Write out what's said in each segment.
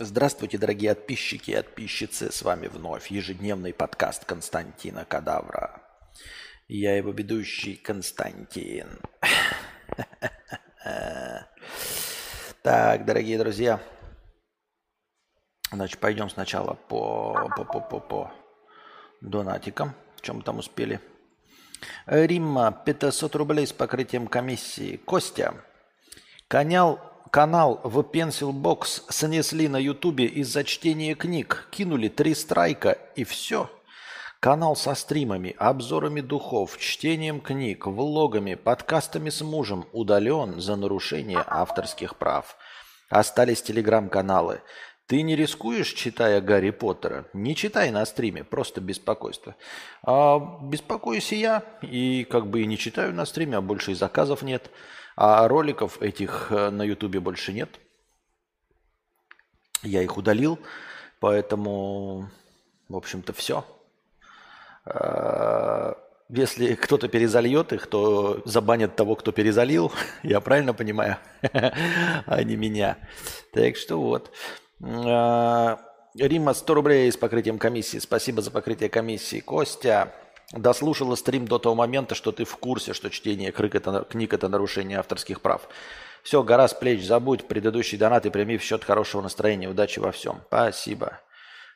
Здравствуйте, дорогие подписчики и подписчицы. С вами вновь ежедневный подкаст Константина Кадавра. Я его ведущий Константин. Так, дорогие друзья. Значит, пойдем сначала по, по, по, по, по донатикам. В чем там успели? Римма, 500 рублей с покрытием комиссии. Костя, канал Канал в Pencil Box снесли на Ютубе из-за чтения книг. Кинули три страйка и все. Канал со стримами, обзорами духов, чтением книг, влогами, подкастами с мужем удален за нарушение авторских прав. Остались телеграм-каналы. Ты не рискуешь, читая Гарри Поттера? Не читай на стриме, просто беспокойство. А беспокоюсь и я, и как бы и не читаю на стриме, а больше и заказов нет. А роликов этих э, на Ютубе больше нет. Я их удалил, поэтому, в общем-то, все. Э, если кто-то перезальет их, то забанят того, кто перезалил. Я правильно понимаю? а не меня. Так что вот. Э, Рима 100 рублей с покрытием комиссии. Спасибо за покрытие комиссии. Костя дослушала стрим до того момента, что ты в курсе, что чтение книг это, книг – это нарушение авторских прав. Все, гора с плеч, забудь предыдущий донат и прими в счет хорошего настроения. Удачи во всем. Спасибо.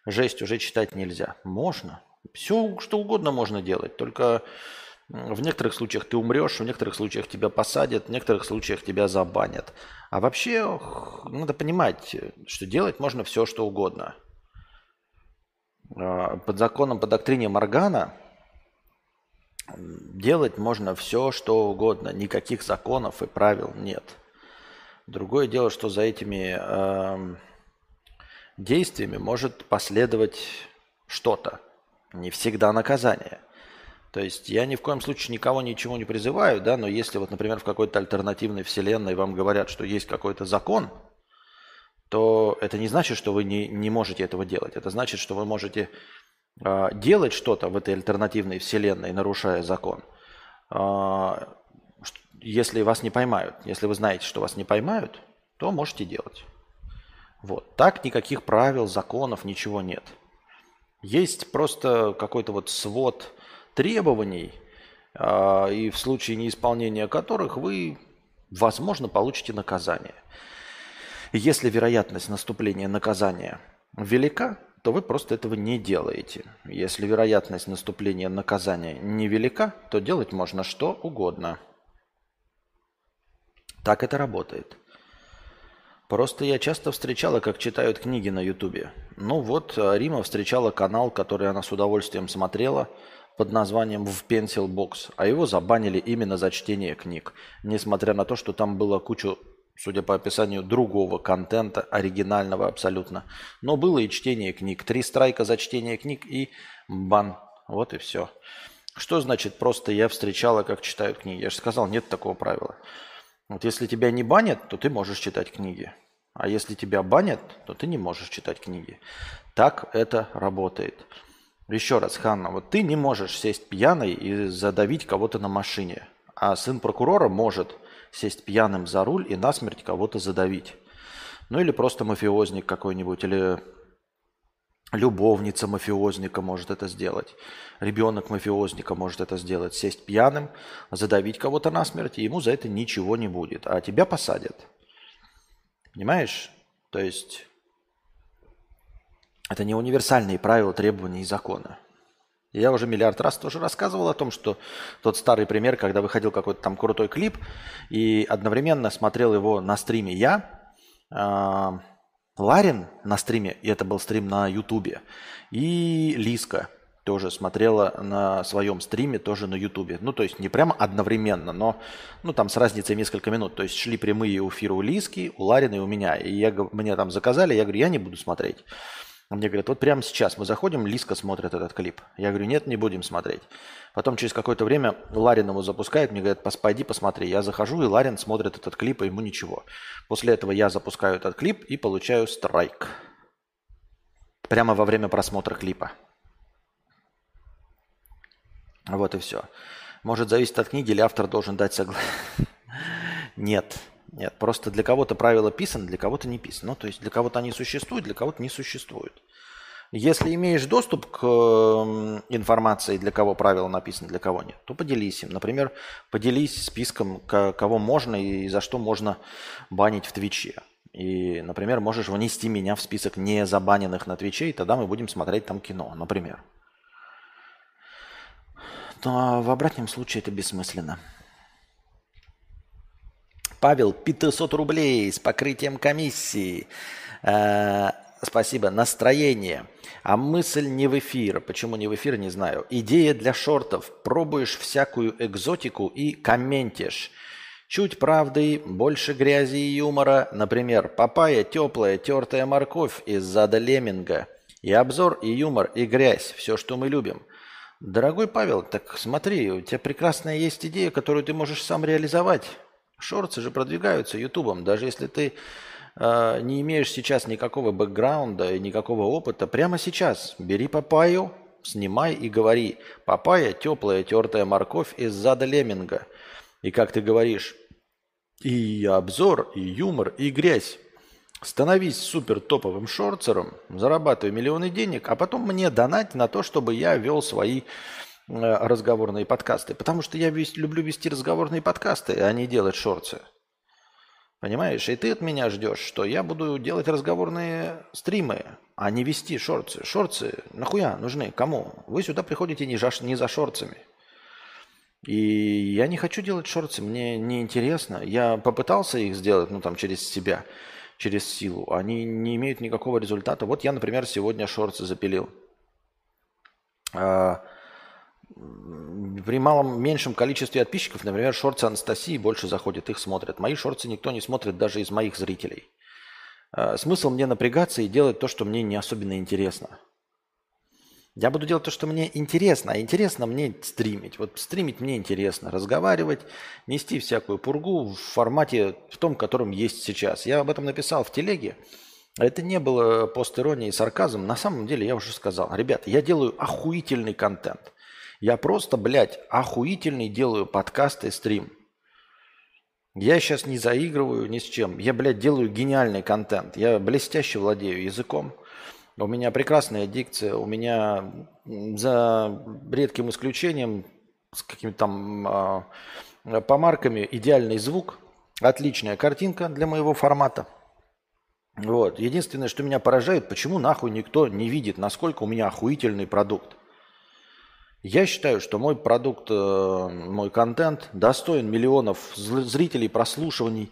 Жесть уже читать нельзя. Можно. Все, что угодно можно делать. Только в некоторых случаях ты умрешь, в некоторых случаях тебя посадят, в некоторых случаях тебя забанят. А вообще надо понимать, что делать можно все, что угодно. А, под законом, по доктрине Моргана – делать можно все, что угодно. Никаких законов и правил нет. Другое дело, что за этими э, действиями может последовать что-то. Не всегда наказание. То есть я ни в коем случае никого ничего не призываю, да, но если вот, например, в какой-то альтернативной вселенной вам говорят, что есть какой-то закон, то это не значит, что вы не, не можете этого делать. Это значит, что вы можете а, делать что-то в этой альтернативной вселенной, нарушая закон, а, если вас не поймают, если вы знаете, что вас не поймают, то можете делать. Вот. Так никаких правил, законов, ничего нет. Есть просто какой-то вот свод требований, а, и в случае неисполнения которых вы, возможно, получите наказание. Если вероятность наступления наказания велика, то вы просто этого не делаете. Если вероятность наступления наказания невелика, то делать можно что угодно. Так это работает. Просто я часто встречала, как читают книги на Ютубе. Ну вот, Рима встречала канал, который она с удовольствием смотрела, под названием «В Pencil Box», а его забанили именно за чтение книг, несмотря на то, что там было кучу судя по описанию, другого контента, оригинального абсолютно. Но было и чтение книг. Три страйка за чтение книг и бан. Вот и все. Что значит просто я встречала, как читают книги? Я же сказал, нет такого правила. Вот если тебя не банят, то ты можешь читать книги. А если тебя банят, то ты не можешь читать книги. Так это работает. Еще раз, Ханна, вот ты не можешь сесть пьяной и задавить кого-то на машине. А сын прокурора может – сесть пьяным за руль и насмерть кого-то задавить. Ну или просто мафиозник какой-нибудь, или любовница мафиозника может это сделать. Ребенок мафиозника может это сделать. Сесть пьяным, задавить кого-то насмерть, и ему за это ничего не будет. А тебя посадят. Понимаешь? То есть это не универсальные правила, требования и законы. Я уже миллиард раз тоже рассказывал о том, что тот старый пример, когда выходил какой-то там крутой клип, и одновременно смотрел его на стриме я, э, Ларин на стриме, и это был стрим на Ютубе, и Лиска тоже смотрела на своем стриме, тоже на Ютубе. Ну, то есть не прямо одновременно, но ну, там с разницей несколько минут. То есть шли прямые эфиры у Лиски, у Ларина и у меня. И я, мне там заказали, я говорю, я не буду смотреть. Мне говорят, вот прямо сейчас мы заходим, Лиска смотрит этот клип. Я говорю, нет, не будем смотреть. Потом через какое-то время Ларин его запускает, мне говорят, пойди посмотри. Я захожу, и Ларин смотрит этот клип, и ему ничего. После этого я запускаю этот клип и получаю страйк. Прямо во время просмотра клипа. Вот и все. Может зависеть от книги или автор должен дать согласие? Нет. Нет, просто для кого-то правила писаны, для кого-то не писаны. Ну, то есть для кого-то они существуют, для кого-то не существуют. Если имеешь доступ к информации, для кого правила написаны, для кого нет, то поделись им. Например, поделись списком, кого можно и за что можно банить в Твиче. И, например, можешь внести меня в список не забаненных на Твиче, и тогда мы будем смотреть там кино, например. Но в обратном случае это бессмысленно. Павел, 500 рублей с покрытием комиссии. Э, спасибо. Настроение. А мысль не в эфир. Почему не в эфир, не знаю. Идея для шортов. Пробуешь всякую экзотику и комментишь. Чуть правды, больше грязи и юмора. Например, папайя, теплая, тертая морковь из зада леминга. И обзор, и юмор, и грязь. Все, что мы любим. Дорогой Павел, так смотри, у тебя прекрасная есть идея, которую ты можешь сам реализовать. Шорты же продвигаются Ютубом. Даже если ты э, не имеешь сейчас никакого бэкграунда и никакого опыта, прямо сейчас бери папаю, снимай и говори. Папайя – теплая тертая морковь из зада леминга. И как ты говоришь, и обзор, и юмор, и грязь. Становись супер топовым шорцером, зарабатывай миллионы денег, а потом мне донать на то, чтобы я вел свои разговорные подкасты. Потому что я весь, люблю вести разговорные подкасты, а не делать шорты. Понимаешь? И ты от меня ждешь, что я буду делать разговорные стримы, а не вести шорты. Шорты нахуя нужны? Кому? Вы сюда приходите не, за, не за шорцами. И я не хочу делать шорты, мне не интересно. Я попытался их сделать, ну там через себя, через силу. Они не имеют никакого результата. Вот я, например, сегодня шорты запилил. А, при малом меньшем количестве подписчиков, например, шорты Анастасии больше заходят, их смотрят. Мои шорты никто не смотрит даже из моих зрителей. А, смысл мне напрягаться и делать то, что мне не особенно интересно. Я буду делать то, что мне интересно, а интересно мне стримить. Вот стримить мне интересно, разговаривать, нести всякую пургу в формате, в том, котором есть сейчас. Я об этом написал в телеге. Это не было постерония и сарказм. На самом деле я уже сказал. Ребята, я делаю охуительный контент. Я просто, блядь, охуительный делаю подкаст и стрим. Я сейчас не заигрываю ни с чем. Я, блядь, делаю гениальный контент. Я блестяще владею языком. У меня прекрасная дикция. У меня за редким исключением с какими-то там э, помарками идеальный звук. Отличная картинка для моего формата. Вот. Единственное, что меня поражает, почему нахуй никто не видит, насколько у меня охуительный продукт. Я считаю, что мой продукт, э, мой контент достоин миллионов зрителей, прослушиваний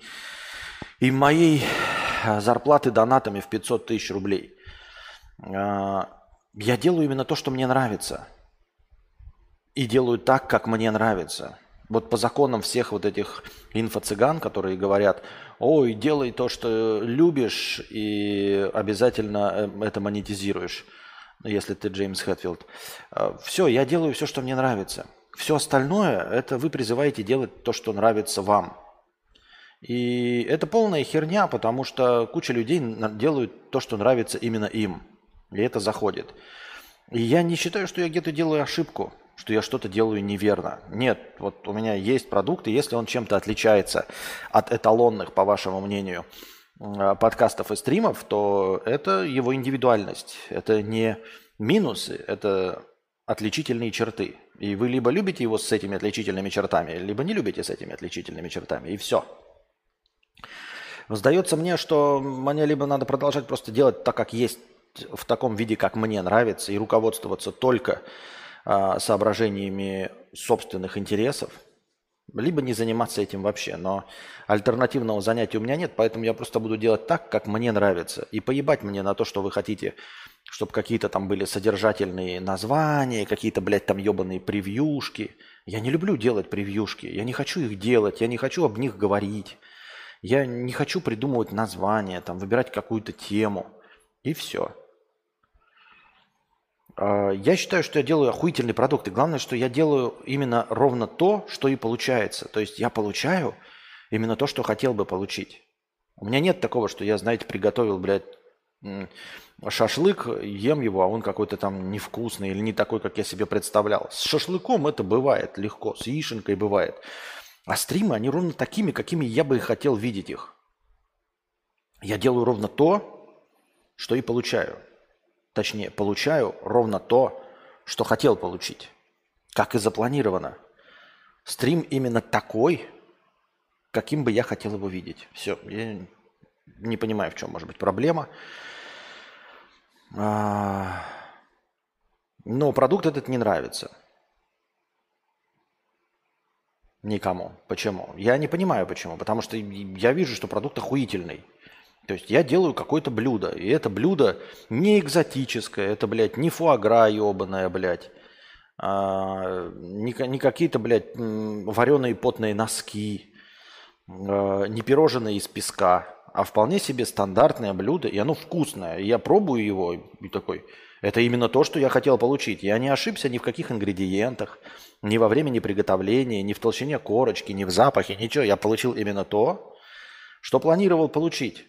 и моей э, зарплаты донатами в 500 тысяч рублей. Э, я делаю именно то, что мне нравится. И делаю так, как мне нравится. Вот по законам всех вот этих инфо-цыган, которые говорят, ой, делай то, что любишь, и обязательно это монетизируешь если ты Джеймс Хэтфилд. А, все, я делаю все, что мне нравится. Все остальное, это вы призываете делать то, что нравится вам. И это полная херня, потому что куча людей делают то, что нравится именно им. И это заходит. И я не считаю, что я где-то делаю ошибку, что я что-то делаю неверно. Нет, вот у меня есть продукт, и если он чем-то отличается от эталонных, по вашему мнению, подкастов и стримов, то это его индивидуальность. Это не минусы, это отличительные черты. И вы либо любите его с этими отличительными чертами, либо не любите с этими отличительными чертами. И все. Сдается мне, что мне либо надо продолжать просто делать так, как есть, в таком виде, как мне нравится, и руководствоваться только э, соображениями собственных интересов – либо не заниматься этим вообще. Но альтернативного занятия у меня нет, поэтому я просто буду делать так, как мне нравится. И поебать мне на то, что вы хотите, чтобы какие-то там были содержательные названия, какие-то, блядь, там ебаные превьюшки. Я не люблю делать превьюшки, я не хочу их делать, я не хочу об них говорить. Я не хочу придумывать названия, там, выбирать какую-то тему. И все. А, я считаю, что я делаю охуительный продукт. И главное, что я делаю именно ровно то, что и получается. То есть я получаю именно то, что хотел бы получить. У меня нет такого, что я, знаете, приготовил, блядь, шашлык, ем его, а он какой-то там невкусный или не такой, как я себе представлял. С шашлыком это бывает легко, с яишенкой бывает. А стримы, они ровно такими, какими я бы и хотел видеть их. Я делаю ровно то, что и получаю. Точнее, получаю ровно то, что хотел получить. Как и запланировано. Стрим именно такой, каким бы я хотел его видеть. Все, я не понимаю, в чем может быть проблема. А, но продукт этот не нравится. Никому. Почему? Я не понимаю почему. Потому что я вижу, что продукт охуительный. То есть я делаю какое-то блюдо. И это блюдо не экзотическое. Это, блядь, не фуагра ебаное, блядь. А, не, не какие-то, блядь, вареные потные носки. А, не пирожные из песка а вполне себе стандартное блюдо, и оно вкусное. И я пробую его и такой, это именно то, что я хотел получить. Я не ошибся ни в каких ингредиентах, ни во времени приготовления, ни в толщине корочки, ни в запахе, ничего. Я получил именно то, что планировал получить.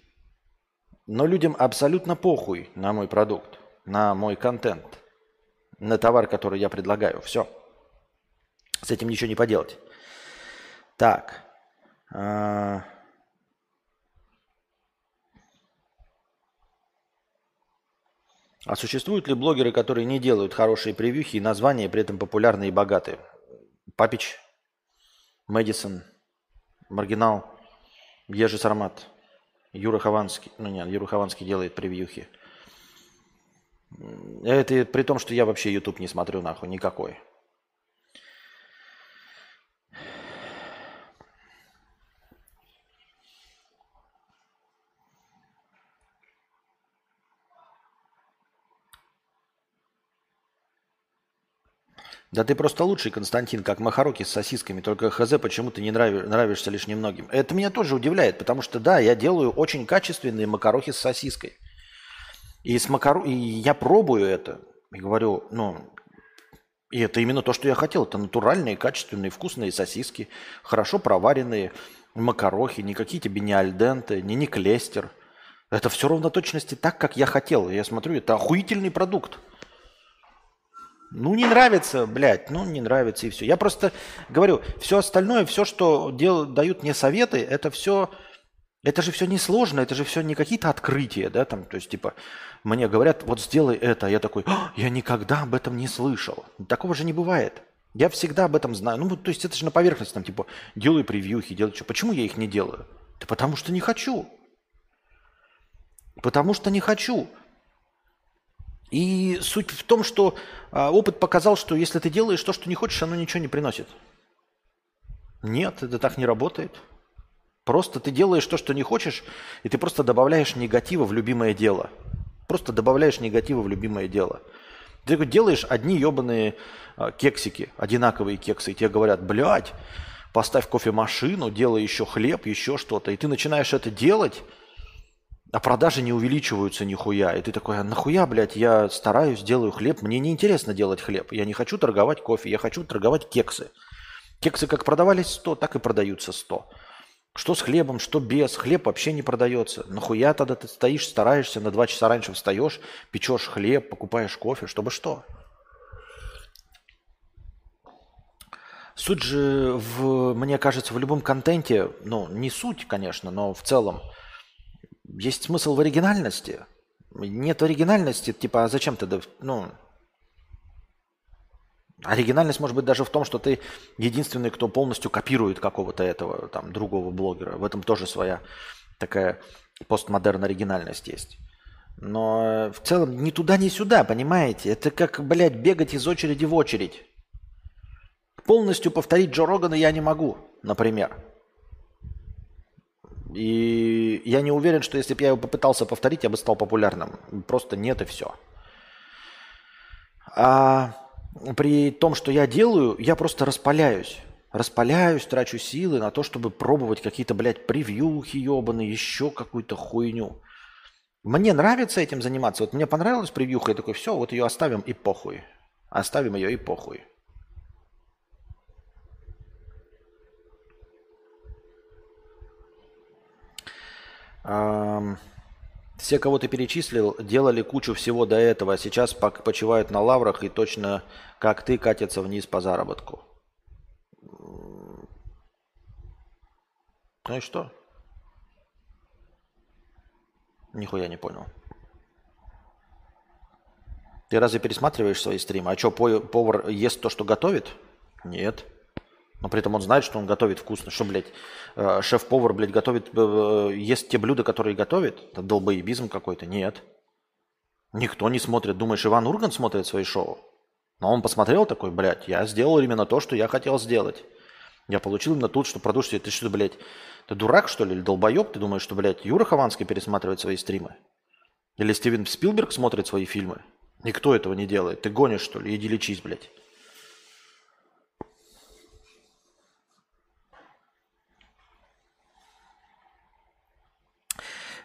Но людям абсолютно похуй на мой продукт, на мой контент, на товар, который я предлагаю. Все. С этим ничего не поделать. Так. А, А существуют ли блогеры, которые не делают хорошие превьюхи и названия, при этом популярные и богатые? Папич, Мэдисон, Маргинал, Ежи Сармат, Юра Хованский. Ну нет, Юра Хованский делает превьюхи. Это при том, что я вообще YouTube не смотрю нахуй никакой. Да ты просто лучший, Константин, как Махароки с сосисками. Только хз почему ты не нрави, нравишься лишь немногим. Это меня тоже удивляет, потому что да, я делаю очень качественные макарохи с сосиской. И, с макаро... и я пробую это. И говорю, ну, и это именно то, что я хотел. Это натуральные, качественные, вкусные сосиски, хорошо проваренные макарохи, не какие тебе не альденты, не не клестер. Это все ровно точности так, как я хотел. Я смотрю, это охуительный продукт. Ну, не нравится, блядь, ну, не нравится и все. Я просто говорю, все остальное, все, что дел, дают мне советы, это все, это же все несложно, это же все не какие-то открытия, да, там, то есть, типа, мне говорят, вот сделай это, а я такой, я никогда об этом не слышал. Такого же не бывает. Я всегда об этом знаю. Ну, то есть, это же на поверхности, там, типа, делай превьюхи, делай что. Почему я их не делаю? Да потому что не хочу. Потому что не хочу. И суть в том, что а, опыт показал, что если ты делаешь то, что не хочешь, оно ничего не приносит. Нет, это так не работает. Просто ты делаешь то, что не хочешь, и ты просто добавляешь негатива в любимое дело. Просто добавляешь негатива в любимое дело. Ты делаешь одни ебаные а, кексики, одинаковые кексы, и тебе говорят, блядь, поставь кофемашину, делай еще хлеб, еще что-то. И ты начинаешь это делать, а продажи не увеличиваются нихуя. И ты такой, а нахуя, блядь, я стараюсь, делаю хлеб. Мне не интересно делать хлеб. Я не хочу торговать кофе, я хочу торговать кексы. Кексы как продавались 100, так и продаются 100. Что с хлебом, что без. Хлеб вообще не продается. Нахуя тогда ты стоишь, стараешься, на два часа раньше встаешь, печешь хлеб, покупаешь кофе, чтобы что? Суть же, в, мне кажется, в любом контенте, ну, не суть, конечно, но в целом – есть смысл в оригинальности. Нет оригинальности, типа, а зачем ты, ну, Оригинальность может быть даже в том, что ты единственный, кто полностью копирует какого-то этого там другого блогера. В этом тоже своя такая постмодерн оригинальность есть. Но в целом ни туда, ни сюда, понимаете? Это как, блядь, бегать из очереди в очередь. Полностью повторить Джо Рогана я не могу, например. И я не уверен, что если бы я его попытался повторить, я бы стал популярным. Просто нет и все. А при том, что я делаю, я просто распаляюсь. Распаляюсь, трачу силы на то, чтобы пробовать какие-то, блядь, превьюхи ебаные, еще какую-то хуйню. Мне нравится этим заниматься. Вот мне понравилась превьюха, я такой, все, вот ее оставим и похуй. Оставим ее и похуй. Все, кого ты перечислил, делали кучу всего до этого, а сейчас почивают на лаврах и точно как ты катятся вниз по заработку. Ну и что? Нихуя не понял. Ты разве пересматриваешь свои стримы? А что, повар ест то, что готовит? Нет. Но при этом он знает, что он готовит вкусно. Что, блядь, э, шеф-повар, блядь, готовит, э, ест те блюда, которые готовит? Это долбоебизм какой-то? Нет. Никто не смотрит. Думаешь, Иван Ургант смотрит свои шоу? Но он посмотрел такой, блядь, я сделал именно то, что я хотел сделать. Я получил именно тут, что продолжите. Ты что, блядь, ты дурак, что ли, или долбоеб? Ты думаешь, что, блядь, Юра Хованский пересматривает свои стримы? Или Стивен Спилберг смотрит свои фильмы? Никто этого не делает. Ты гонишь, что ли? Иди лечись, блядь.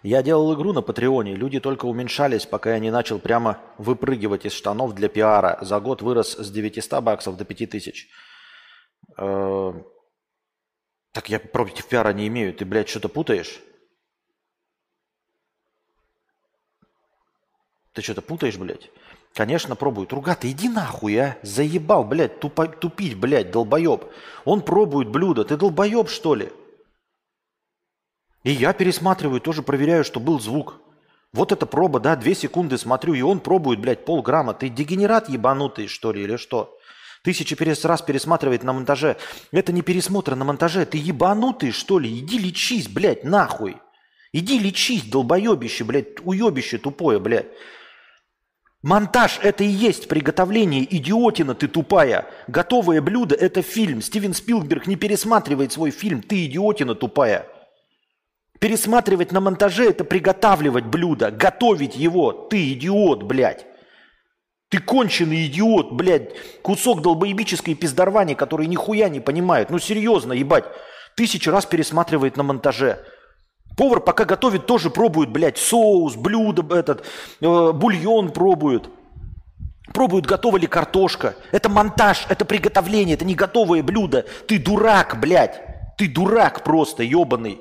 Я делал игру на Патреоне, люди только уменьшались, пока я не начал прямо выпрыгивать из штанов для пиара. За год вырос с 900 баксов до 5000. Э, так я против пиара не имею. Ты, блядь, что-то путаешь? Ты что-то путаешь, блядь? Конечно, пробует. Руга, ты иди нахуй, а? Заебал, блядь, тупо, тупить, блядь, долбоеб. Он пробует блюдо. Ты долбоеб, что ли? И я пересматриваю, тоже проверяю, что был звук. Вот эта проба, да, две секунды смотрю, и он пробует, блядь, полграмма. Ты дегенерат ебанутый, что ли, или что? Тысячи раз пересматривает на монтаже. Это не пересмотр на монтаже. Ты ебанутый, что ли? Иди лечись, блядь, нахуй. Иди лечись, долбоебище, блядь, уебище тупое, блядь. Монтаж – это и есть приготовление, идиотина ты тупая. Готовое блюдо – это фильм. Стивен Спилберг не пересматривает свой фильм, ты идиотина тупая. Пересматривать на монтаже – это приготавливать блюдо, готовить его. Ты идиот, блядь. Ты конченый идиот, блядь. Кусок долбоебической пиздорвани, который нихуя не понимает. Ну серьезно, ебать. Тысячу раз пересматривает на монтаже. Повар пока готовит, тоже пробует, блядь, соус, блюдо, этот, э, бульон пробует. Пробуют, готова ли картошка. Это монтаж, это приготовление, это не готовое блюдо. Ты дурак, блядь. Ты дурак просто, ебаный.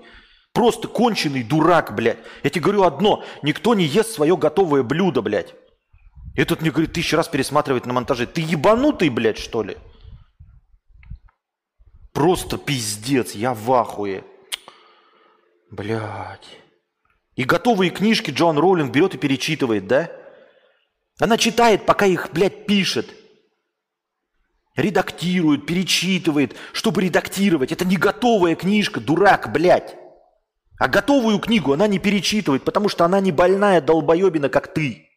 Просто конченый дурак, блядь. Я тебе говорю одно. Никто не ест свое готовое блюдо, блядь. И тут мне говорит, тысячу раз пересматривать на монтаже. Ты ебанутый, блядь, что ли? Просто пиздец, я в ахуе. Блядь. И готовые книжки Джон Роулинг берет и перечитывает, да? Она читает, пока их, блядь, пишет. Редактирует, перечитывает, чтобы редактировать. Это не готовая книжка, дурак, блядь. А готовую книгу она не перечитывает, потому что она не больная долбоебина, как ты.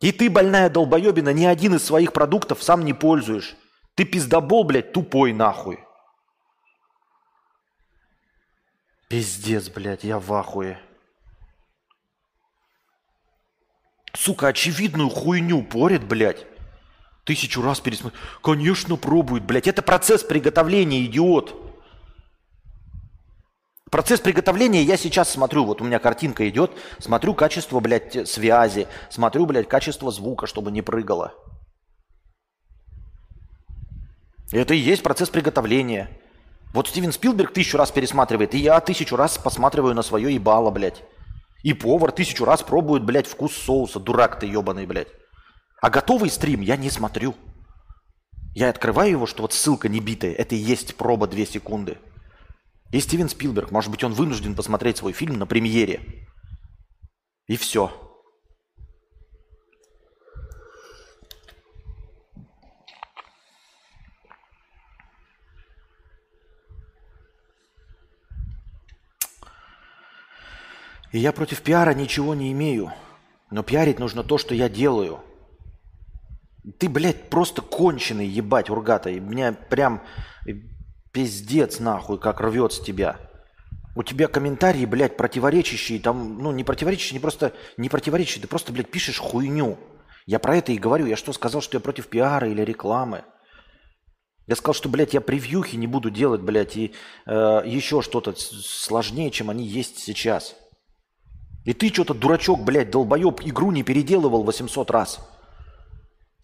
И ты, больная долбоебина, ни один из своих продуктов сам не пользуешь. Ты пиздобол, блядь, тупой нахуй. Пиздец, блядь, я в ахуе. Сука, очевидную хуйню порит, блядь. Тысячу раз пересмотрит. Конечно, пробует, блядь. Это процесс приготовления, идиот. Процесс приготовления я сейчас смотрю, вот у меня картинка идет, смотрю качество, блядь, связи, смотрю, блядь, качество звука, чтобы не прыгало. Это и есть процесс приготовления. Вот Стивен Спилберг тысячу раз пересматривает, и я тысячу раз посматриваю на свое ебало, блядь. И повар тысячу раз пробует, блядь, вкус соуса, дурак ты ебаный, блядь. А готовый стрим я не смотрю. Я открываю его, что вот ссылка не битая, это и есть проба 2 секунды. И Стивен Спилберг, может быть, он вынужден посмотреть свой фильм на премьере. И все. И я против пиара ничего не имею. Но пиарить нужно то, что я делаю. Ты, блядь, просто конченый, ебать, ургата. И меня прям Пиздец нахуй, как рвет с тебя. У тебя комментарии, блядь, противоречащие, там, ну, не противоречащие, не просто, не противоречащие, ты просто, блядь, пишешь хуйню. Я про это и говорю. Я что, сказал, что я против пиара или рекламы? Я сказал, что, блядь, я превьюхи не буду делать, блядь, и э, еще что-то сложнее, чем они есть сейчас. И ты что-то, дурачок, блядь, долбоеб, игру не переделывал 800 раз.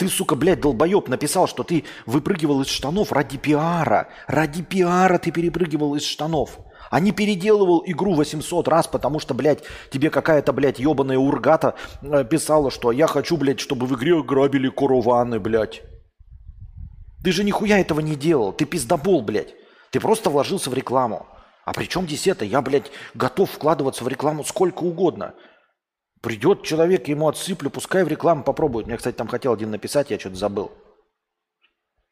Ты, сука, блядь, долбоеб, написал, что ты выпрыгивал из штанов ради пиара. Ради пиара ты перепрыгивал из штанов. а не переделывал игру 800 раз, потому что, блядь, тебе какая-то, блядь, ебаная ургата э, писала, что я хочу, блядь, чтобы в игре грабили караваны, блядь. Ты же нихуя этого не делал, ты пиздобол, блядь. Ты просто вложился в рекламу. А при чем здесь это? Я, блядь, готов вкладываться в рекламу сколько угодно. Придет человек, ему отсыплю, пускай в рекламу попробует. Мне, кстати, там хотел один написать, я что-то забыл.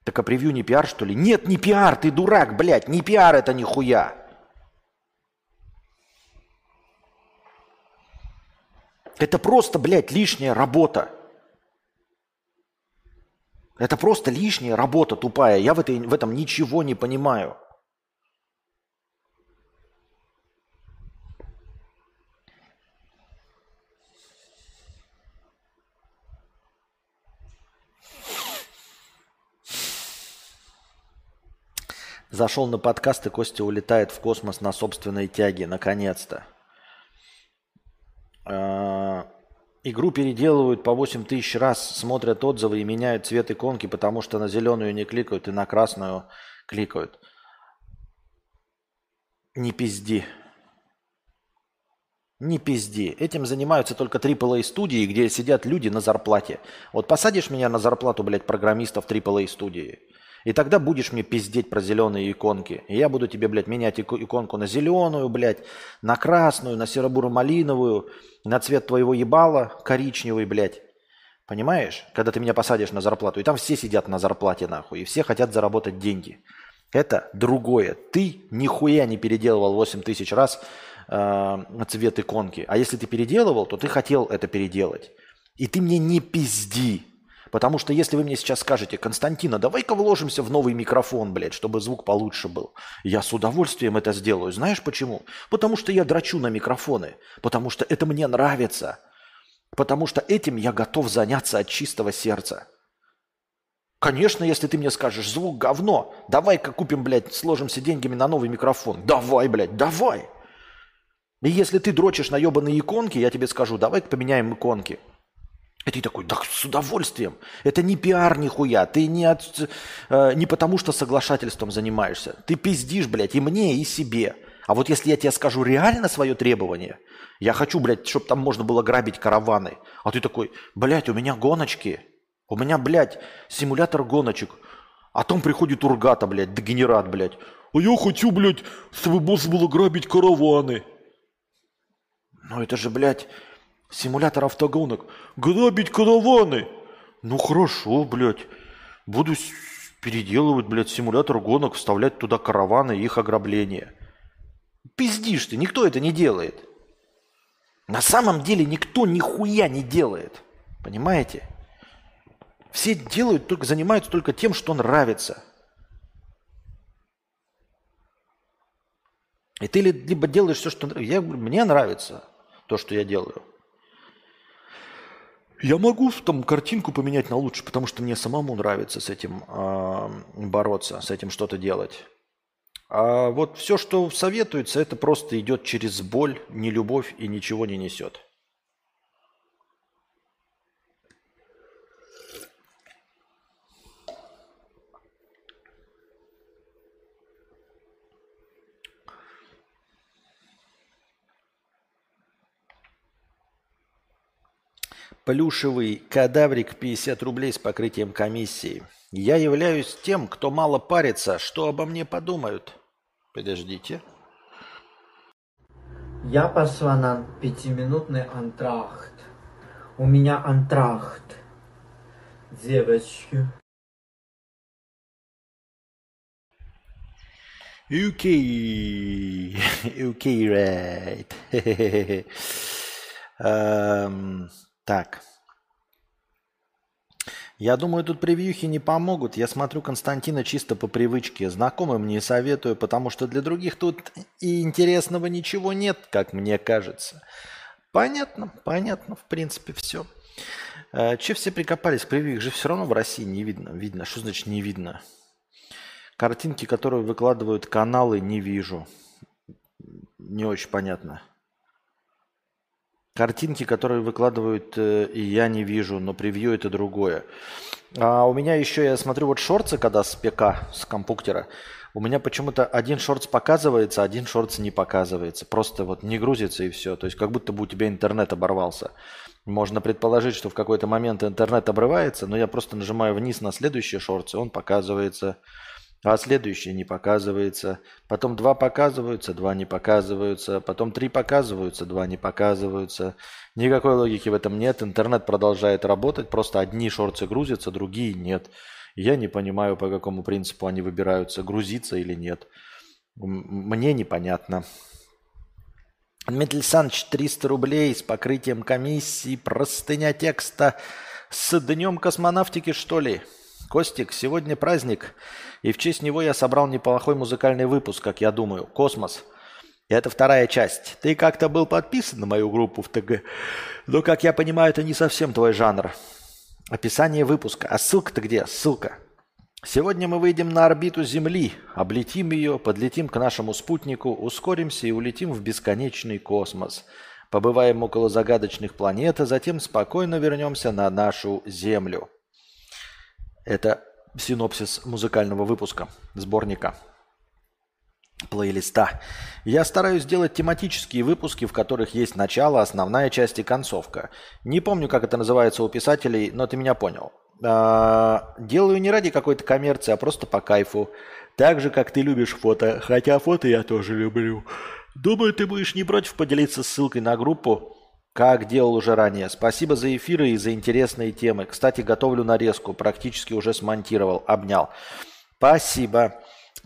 Так а превью не пиар, что ли? Нет, не пиар, ты дурак, блядь, не пиар это нихуя. Это просто, блядь, лишняя работа. Это просто лишняя работа тупая. Я в, этой, в этом ничего не понимаю. Зашел на подкаст, и Костя улетает в космос на собственной тяге. Наконец-то. А, игру переделывают по 8 тысяч раз, смотрят отзывы и меняют цвет иконки, потому что на зеленую не кликают и на красную кликают. Не пизди. Не пизди. Этим занимаются только AAA студии, где сидят люди на зарплате. Вот посадишь меня на зарплату, блядь, программистов AAA студии – и тогда будешь мне пиздеть про зеленые иконки. И я буду тебе, блядь, менять иконку на зеленую, блядь, на красную, на серо-буро-малиновую, на цвет твоего ебала коричневый, блядь. Понимаешь? Когда ты меня посадишь на зарплату. И там все сидят на зарплате, нахуй. И все хотят заработать деньги. Это другое. Ты нихуя не переделывал 8 тысяч раз э, цвет иконки. А если ты переделывал, то ты хотел это переделать. И ты мне не пизди. Потому что если вы мне сейчас скажете, Константина, давай-ка вложимся в новый микрофон, блядь, чтобы звук получше был. Я с удовольствием это сделаю. Знаешь почему? Потому что я драчу на микрофоны. Потому что это мне нравится. Потому что этим я готов заняться от чистого сердца. Конечно, если ты мне скажешь, звук говно, давай-ка купим, блядь, сложимся деньгами на новый микрофон. Давай, блядь, давай. И если ты дрочишь на ебаные иконки, я тебе скажу, давай-ка поменяем иконки. И ты такой, да с удовольствием. Это не пиар нихуя. Ты не, от, э, не потому, что соглашательством занимаешься. Ты пиздишь, блядь, и мне, и себе. А вот если я тебе скажу реально свое требование, я хочу, блядь, чтобы там можно было грабить караваны. А ты такой, блядь, у меня гоночки. У меня, блядь, симулятор гоночек. А там приходит Ургата, блядь, дегенерат, блядь. А я хочу, блядь, чтобы можно было грабить караваны. Ну это же, блядь, Симулятор автогонок. Грабить караваны. Ну хорошо, блядь. Буду переделывать, блядь, симулятор гонок, вставлять туда караваны и их ограбление. Пиздишь ты, никто это не делает. На самом деле никто нихуя не делает. Понимаете? Все делают только, занимаются только тем, что нравится. И ты либо делаешь все, что. Я, мне нравится то, что я делаю. Я могу там картинку поменять на лучше, потому что мне самому нравится с этим э, бороться, с этим что-то делать. А вот все, что советуется, это просто идет через боль, не любовь и ничего не несет. Плюшевый кадаврик 50 рублей с покрытием комиссии. Я являюсь тем, кто мало парится, что обо мне подумают. Подождите. Я пошла на пятиминутный антрахт. У меня антрахт. Девочки. UK. UK, right. um, Так. Я думаю, тут превьюхи не помогут. Я смотрю Константина чисто по привычке. Знакомым не советую, потому что для других тут и интересного ничего нет, как мне кажется. Понятно, понятно, в принципе, все. Э, че все прикопались к превью? Их же все равно в России не видно. Видно. Что значит не видно? Картинки, которые выкладывают каналы, не вижу. Не очень понятно. Картинки, которые выкладывают, э, и я не вижу, но превью это другое. А у меня еще, я смотрю, вот шорты, когда с ПК, с компьютера, у меня почему-то один шортс показывается, один шортс не показывается. Просто вот не грузится и все. То есть как будто бы у тебя интернет оборвался. Можно предположить, что в какой-то момент интернет обрывается, но я просто нажимаю вниз на следующий шортс, и он показывается а следующий не показывается. Потом два показываются, два не показываются. Потом три показываются, два не показываются. Никакой логики в этом нет. Интернет продолжает работать. Просто одни шорты грузятся, другие нет. Я не понимаю, по какому принципу они выбираются, грузиться или нет. Мне непонятно. Дмитрий Александрович, 300 рублей с покрытием комиссии, простыня текста. С днем космонавтики, что ли? Костик, сегодня праздник. И в честь него я собрал неплохой музыкальный выпуск, как я думаю. «Космос». И это вторая часть. Ты как-то был подписан на мою группу в ТГ, но, как я понимаю, это не совсем твой жанр. Описание выпуска. А ссылка-то где? Ссылка. Сегодня мы выйдем на орбиту Земли, облетим ее, подлетим к нашему спутнику, ускоримся и улетим в бесконечный космос. Побываем около загадочных планет, а затем спокойно вернемся на нашу Землю. Это синопсис музыкального выпуска, сборника, плейлиста. Я стараюсь делать тематические выпуски, в которых есть начало, основная часть и концовка. Не помню, как это называется у писателей, но ты меня понял. А, делаю не ради какой-то коммерции, а просто по кайфу. Так же, как ты любишь фото, хотя фото я тоже люблю. Думаю, ты будешь не против поделиться ссылкой на группу, как делал уже ранее. Спасибо за эфиры и за интересные темы. Кстати, готовлю нарезку. Практически уже смонтировал. Обнял. Спасибо.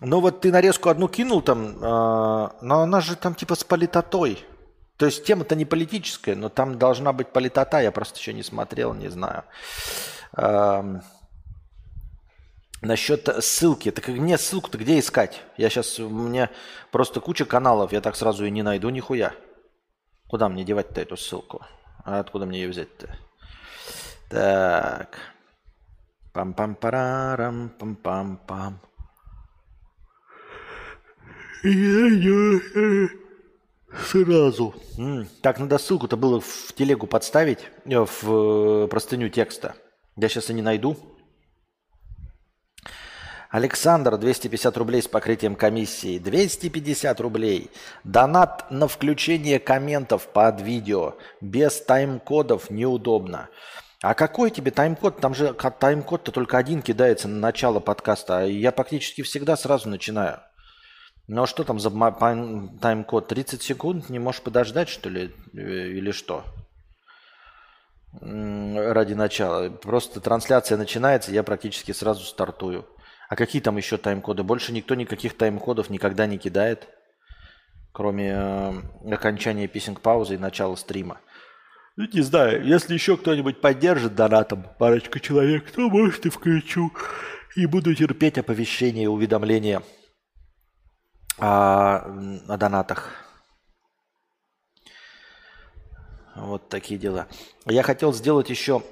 Ну вот ты нарезку одну кинул там, э, но она же там типа с политотой. То есть тема-то не политическая, но там должна быть политота. Я просто еще не смотрел, не знаю. Э, насчет ссылки. Так мне ссылку-то где искать? Я сейчас, у меня просто куча каналов, я так сразу и не найду нихуя. Куда мне девать-то эту ссылку? А откуда мне ее взять-то? Так. Пам-пам-парарам, пам-пам-пам. Сразу. Так, надо ссылку-то было в телегу подставить, э, в э, простыню текста. Я сейчас и не найду. Александр, 250 рублей с покрытием комиссии. 250 рублей. Донат на включение комментов под видео. Без тайм-кодов неудобно. А какой тебе тайм-код? Там же тайм-код-то только один кидается на начало подкаста. А я практически всегда сразу начинаю. Ну а что там за тайм-код? 30 секунд? Не можешь подождать, что ли? Э, или что? Ради начала. Просто трансляция начинается, я практически сразу стартую. А какие там еще тайм-коды? Больше никто никаких тайм-кодов никогда не кидает, кроме э, окончания писинг-паузы и начала стрима. Ну, не знаю, если еще кто-нибудь поддержит донатом парочку человек, то, может, и включу. И буду терпеть оповещения и уведомления о, о донатах. Вот такие дела. Я хотел сделать еще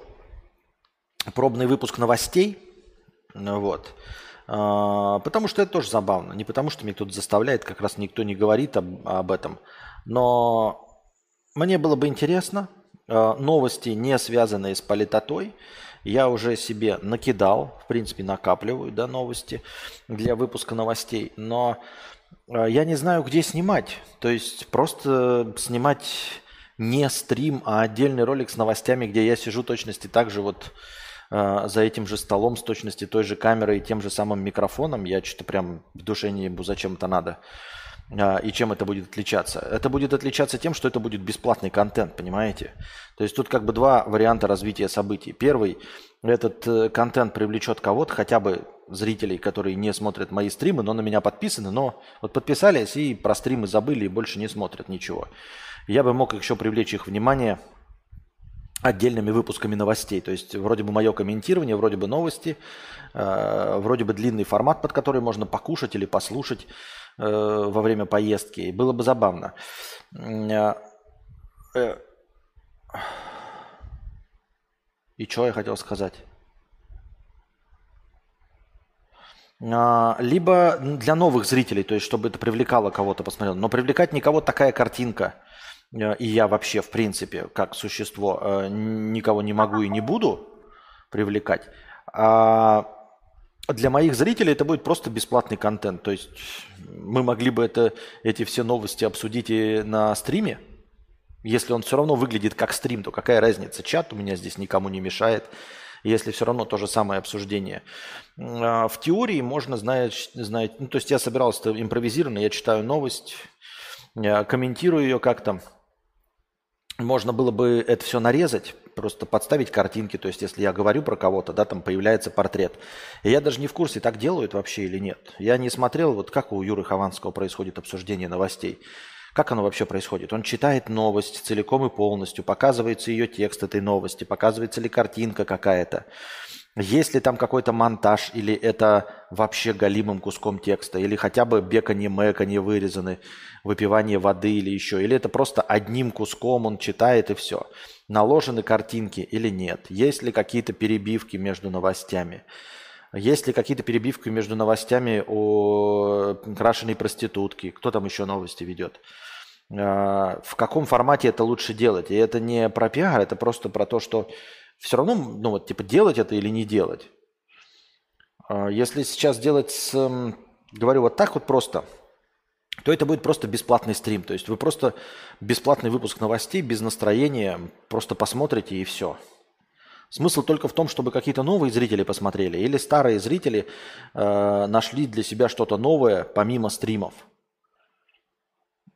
пробный выпуск новостей. Вот. А, потому что это тоже забавно. Не потому что меня кто-то заставляет, как раз никто не говорит об, об этом. Но мне было бы интересно. А, новости, не связанные с политотой, я уже себе накидал, в принципе, накапливаю да, новости для выпуска новостей. Но а, я не знаю, где снимать. То есть просто снимать не стрим, а отдельный ролик с новостями, где я сижу точности так же вот э, за этим же столом с точности той же камерой и тем же самым микрофоном, я что-то прям в душе не ебу, зачем это надо. Э, и чем это будет отличаться? Это будет отличаться тем, что это будет бесплатный контент, понимаете? То есть тут как бы два варианта развития событий. Первый, этот э, контент привлечет кого-то, хотя бы зрителей, которые не смотрят мои стримы, но на меня подписаны, но вот подписались и про стримы забыли и больше не смотрят ничего. Я бы мог еще привлечь их внимание – отдельными выпусками новостей. То есть вроде бы мое комментирование, вроде бы новости, э, вроде бы длинный формат, под который можно покушать или послушать э, во время поездки. Было бы забавно. Э, и что я хотел сказать? А, либо для новых зрителей, то есть чтобы это привлекало кого-то, посмотрел. Но привлекать никого такая картинка – и я вообще, в принципе, как существо, э, никого не могу и не буду привлекать, а для моих зрителей это будет просто бесплатный контент. То есть мы могли бы это, эти все новости обсудить и на стриме. Если он все равно выглядит как стрим, то какая разница? Чат у меня здесь никому не мешает если все равно то же самое обсуждение. А, в теории можно знать, знать ну, то есть я собирался импровизированно, я читаю новость, комментирую ее как-то. Можно было бы это все нарезать, просто подставить картинки. То есть, если я говорю про кого-то, да, там появляется портрет. И я даже не в курсе, так делают вообще или нет. Я не смотрел, вот как у Юры Хованского происходит обсуждение новостей. Как оно вообще происходит? Он читает новость целиком и полностью, показывается ее текст этой новости, показывается ли картинка какая-то. Есть ли там какой-то монтаж, или это вообще галимым куском текста, или хотя бы бекани мэкани вырезаны, выпивание воды или еще, или это просто одним куском он читает и все. Наложены картинки или нет, есть ли какие-то перебивки между новостями. Есть ли какие-то перебивки между новостями о крашеной проститутке? Кто там еще новости ведет? А, в каком формате это лучше делать? И это не про пиар, это просто про то, что все равно, ну вот, типа, делать это или не делать. А, если сейчас делать, с, говорю вот так вот просто, то это будет просто бесплатный стрим. То есть вы просто бесплатный выпуск новостей без настроения просто посмотрите и все. Смысл только в том, чтобы какие-то новые зрители посмотрели или старые зрители э, нашли для себя что-то новое помимо стримов.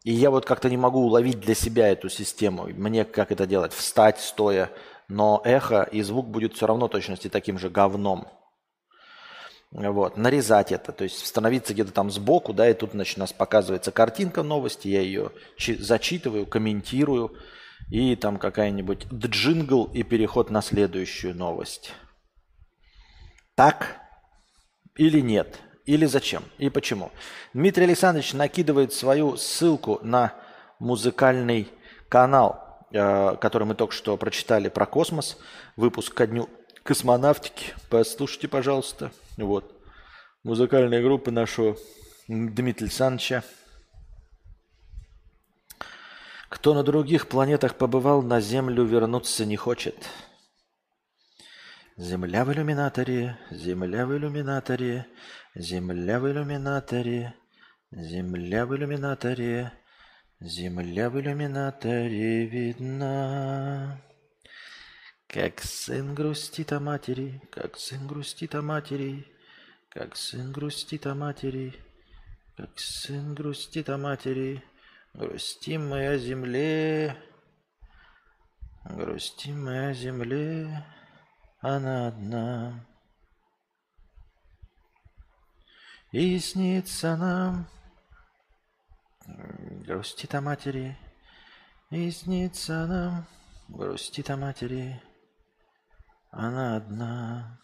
И я вот как-то не могу уловить для себя эту систему. Мне как это делать? Встать стоя, но эхо и звук будет все равно точности таким же говном. Вот, нарезать это, то есть становиться где-то там сбоку, да, и тут, значит, у нас показывается картинка новости, я ее зачитываю, комментирую, и там какая-нибудь джингл и переход на следующую новость. Так или нет? Или зачем? И почему? Дмитрий Александрович накидывает свою ссылку на музыкальный канал, который мы только что прочитали про космос, выпуск ко дню космонавтики. Послушайте, пожалуйста. Вот. Музыкальная группа нашего Дмитрия Александровича. Кто на других планетах побывал, на Землю вернуться не хочет. Земля в иллюминаторе, земля в иллюминаторе, земля в иллюминаторе, земля в иллюминаторе, земля в иллюминаторе видна. Как сын грустит о матери, как сын грустит о матери, как сын грустит о матери, как сын грустит о матери. Грустим мы о земле, грустим мы о земле, она одна. И снится нам, грустит о матери, и снится нам, грустит о матери, она одна.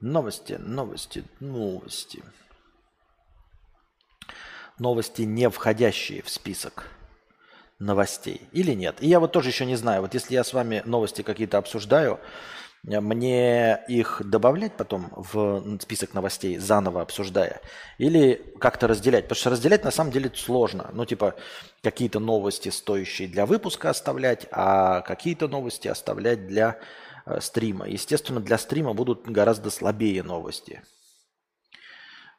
Новости, новости, новости. Новости, не входящие в список новостей. Или нет? И я вот тоже еще не знаю. Вот если я с вами новости какие-то обсуждаю, мне их добавлять потом в список новостей, заново обсуждая, или как-то разделять? Потому что разделять на самом деле сложно. Ну, типа, какие-то новости, стоящие для выпуска оставлять, а какие-то новости оставлять для Э, стрима. Естественно, для стрима будут гораздо слабее новости.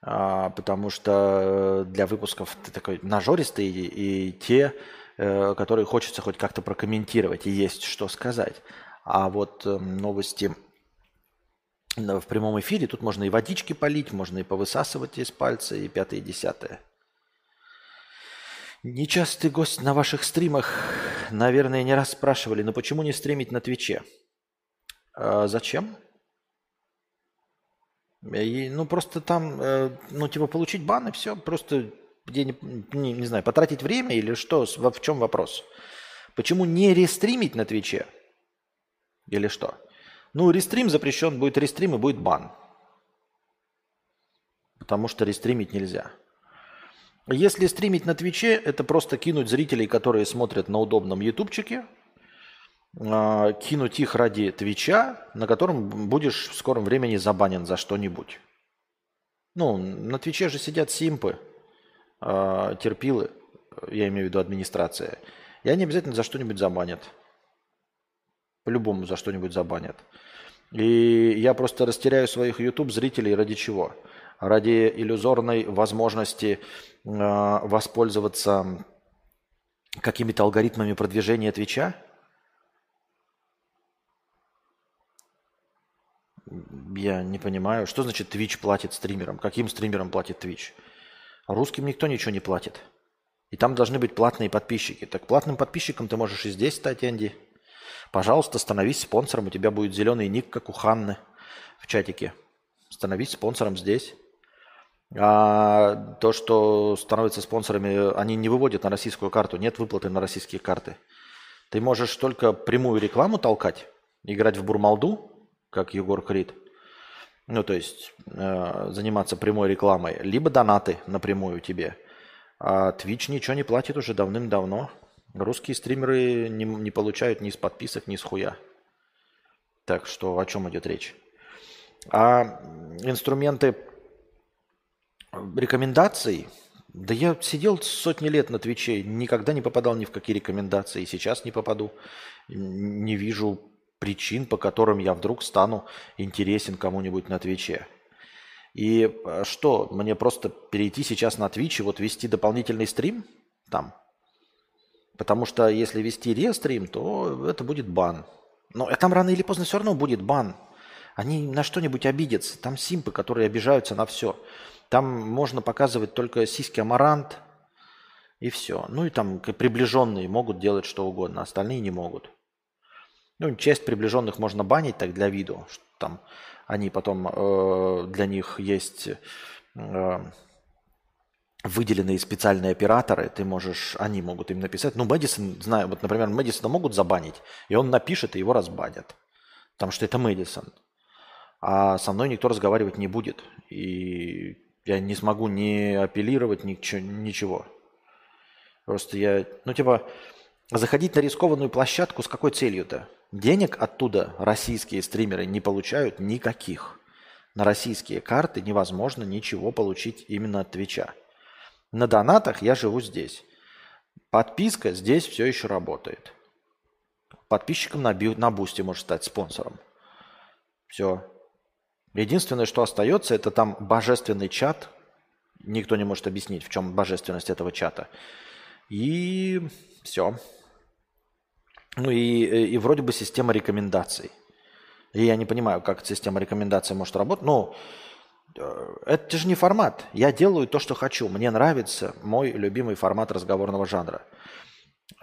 А, потому что для выпусков ты такой нажористый и те, э, которые хочется хоть как-то прокомментировать и есть что сказать. А вот эм, новости в прямом эфире, тут можно и водички полить, можно и повысасывать из пальца, и пятое, и десятое. Нечастый гость на ваших стримах, наверное, не раз спрашивали, но почему не стримить на Твиче? А зачем? И, ну, просто там, э, ну, типа, получить бан и все, просто где, не, не, не знаю, потратить время или что, в чем вопрос? Почему не рестримить на Твиче? Или что? Ну, рестрим запрещен, будет рестрим и будет бан. Потому что рестримить нельзя. Если стримить на Твиче, это просто кинуть зрителей, которые смотрят на удобном ютубчике – а, кинуть их ради Твича, на котором будешь в скором времени забанен за что-нибудь. Ну, на Твиче же сидят симпы, э, терпилы, я имею в виду администрация, и они обязательно за что-нибудь забанят. По-любому за что-нибудь забанят. И я просто растеряю своих YouTube зрителей ради чего? Ради иллюзорной возможности э, воспользоваться какими-то алгоритмами продвижения Твича? Я не понимаю. Что значит Twitch платит стримерам? Каким стримерам платит Twitch? Русским никто ничего не платит. И там должны быть платные подписчики. Так платным подписчиком ты можешь и здесь стать, Энди. Пожалуйста, становись спонсором. У тебя будет зеленый ник, как у Ханны в чатике. Становись спонсором здесь. А то, что становятся спонсорами, они не выводят на российскую карту. Нет выплаты на российские карты. Ты можешь только прямую рекламу толкать, играть в бурмалду, как Егор Крид. Ну, то есть э, заниматься прямой рекламой, либо донаты напрямую тебе. А Twitch ничего не платит уже давным-давно. Русские стримеры не, не получают ни с подписок, ни с хуя. Так что о чем идет речь? А инструменты рекомендаций, да я сидел сотни лет на Твиче, никогда не попадал ни в какие рекомендации, сейчас не попаду. Не вижу причин, по которым я вдруг стану интересен кому-нибудь на Твиче. И э, что, мне просто перейти сейчас на Twitch и вот вести дополнительный стрим там? Потому что если вести рестрим, то это будет бан. Но там рано или поздно все равно будет бан. Они на что-нибудь обидятся. Там симпы, которые обижаются на все. Там можно показывать только сиськи амарант и все. Ну и там приближенные могут делать что угодно, остальные не могут. Ну, часть приближенных можно банить так для виду, что там они потом, э, для них есть э, выделенные специальные операторы, ты можешь, они могут им написать. Ну, Мэдисон, знаю, вот, например, Мэдисона могут забанить, и он напишет, и его разбанят. Потому что это Мэдисон. А со мной никто разговаривать не будет. И я не смогу ни апеллировать, ничего. Просто я, ну, типа, заходить на рискованную площадку с какой целью-то? Денег оттуда российские стримеры не получают никаких. На российские карты невозможно ничего получить именно от Твича. На донатах я живу здесь. Подписка здесь все еще работает. Подписчиком на, би- на Бусти может стать спонсором. Все. Единственное, что остается, это там божественный чат. Никто не может объяснить, в чем божественность этого чата. И все. Ну и, э, и вроде бы система рекомендаций. И я не понимаю, как система рекомендаций может работать. Ну, э, это же не формат. Я делаю то, что хочу. Мне нравится мой любимый формат разговорного жанра.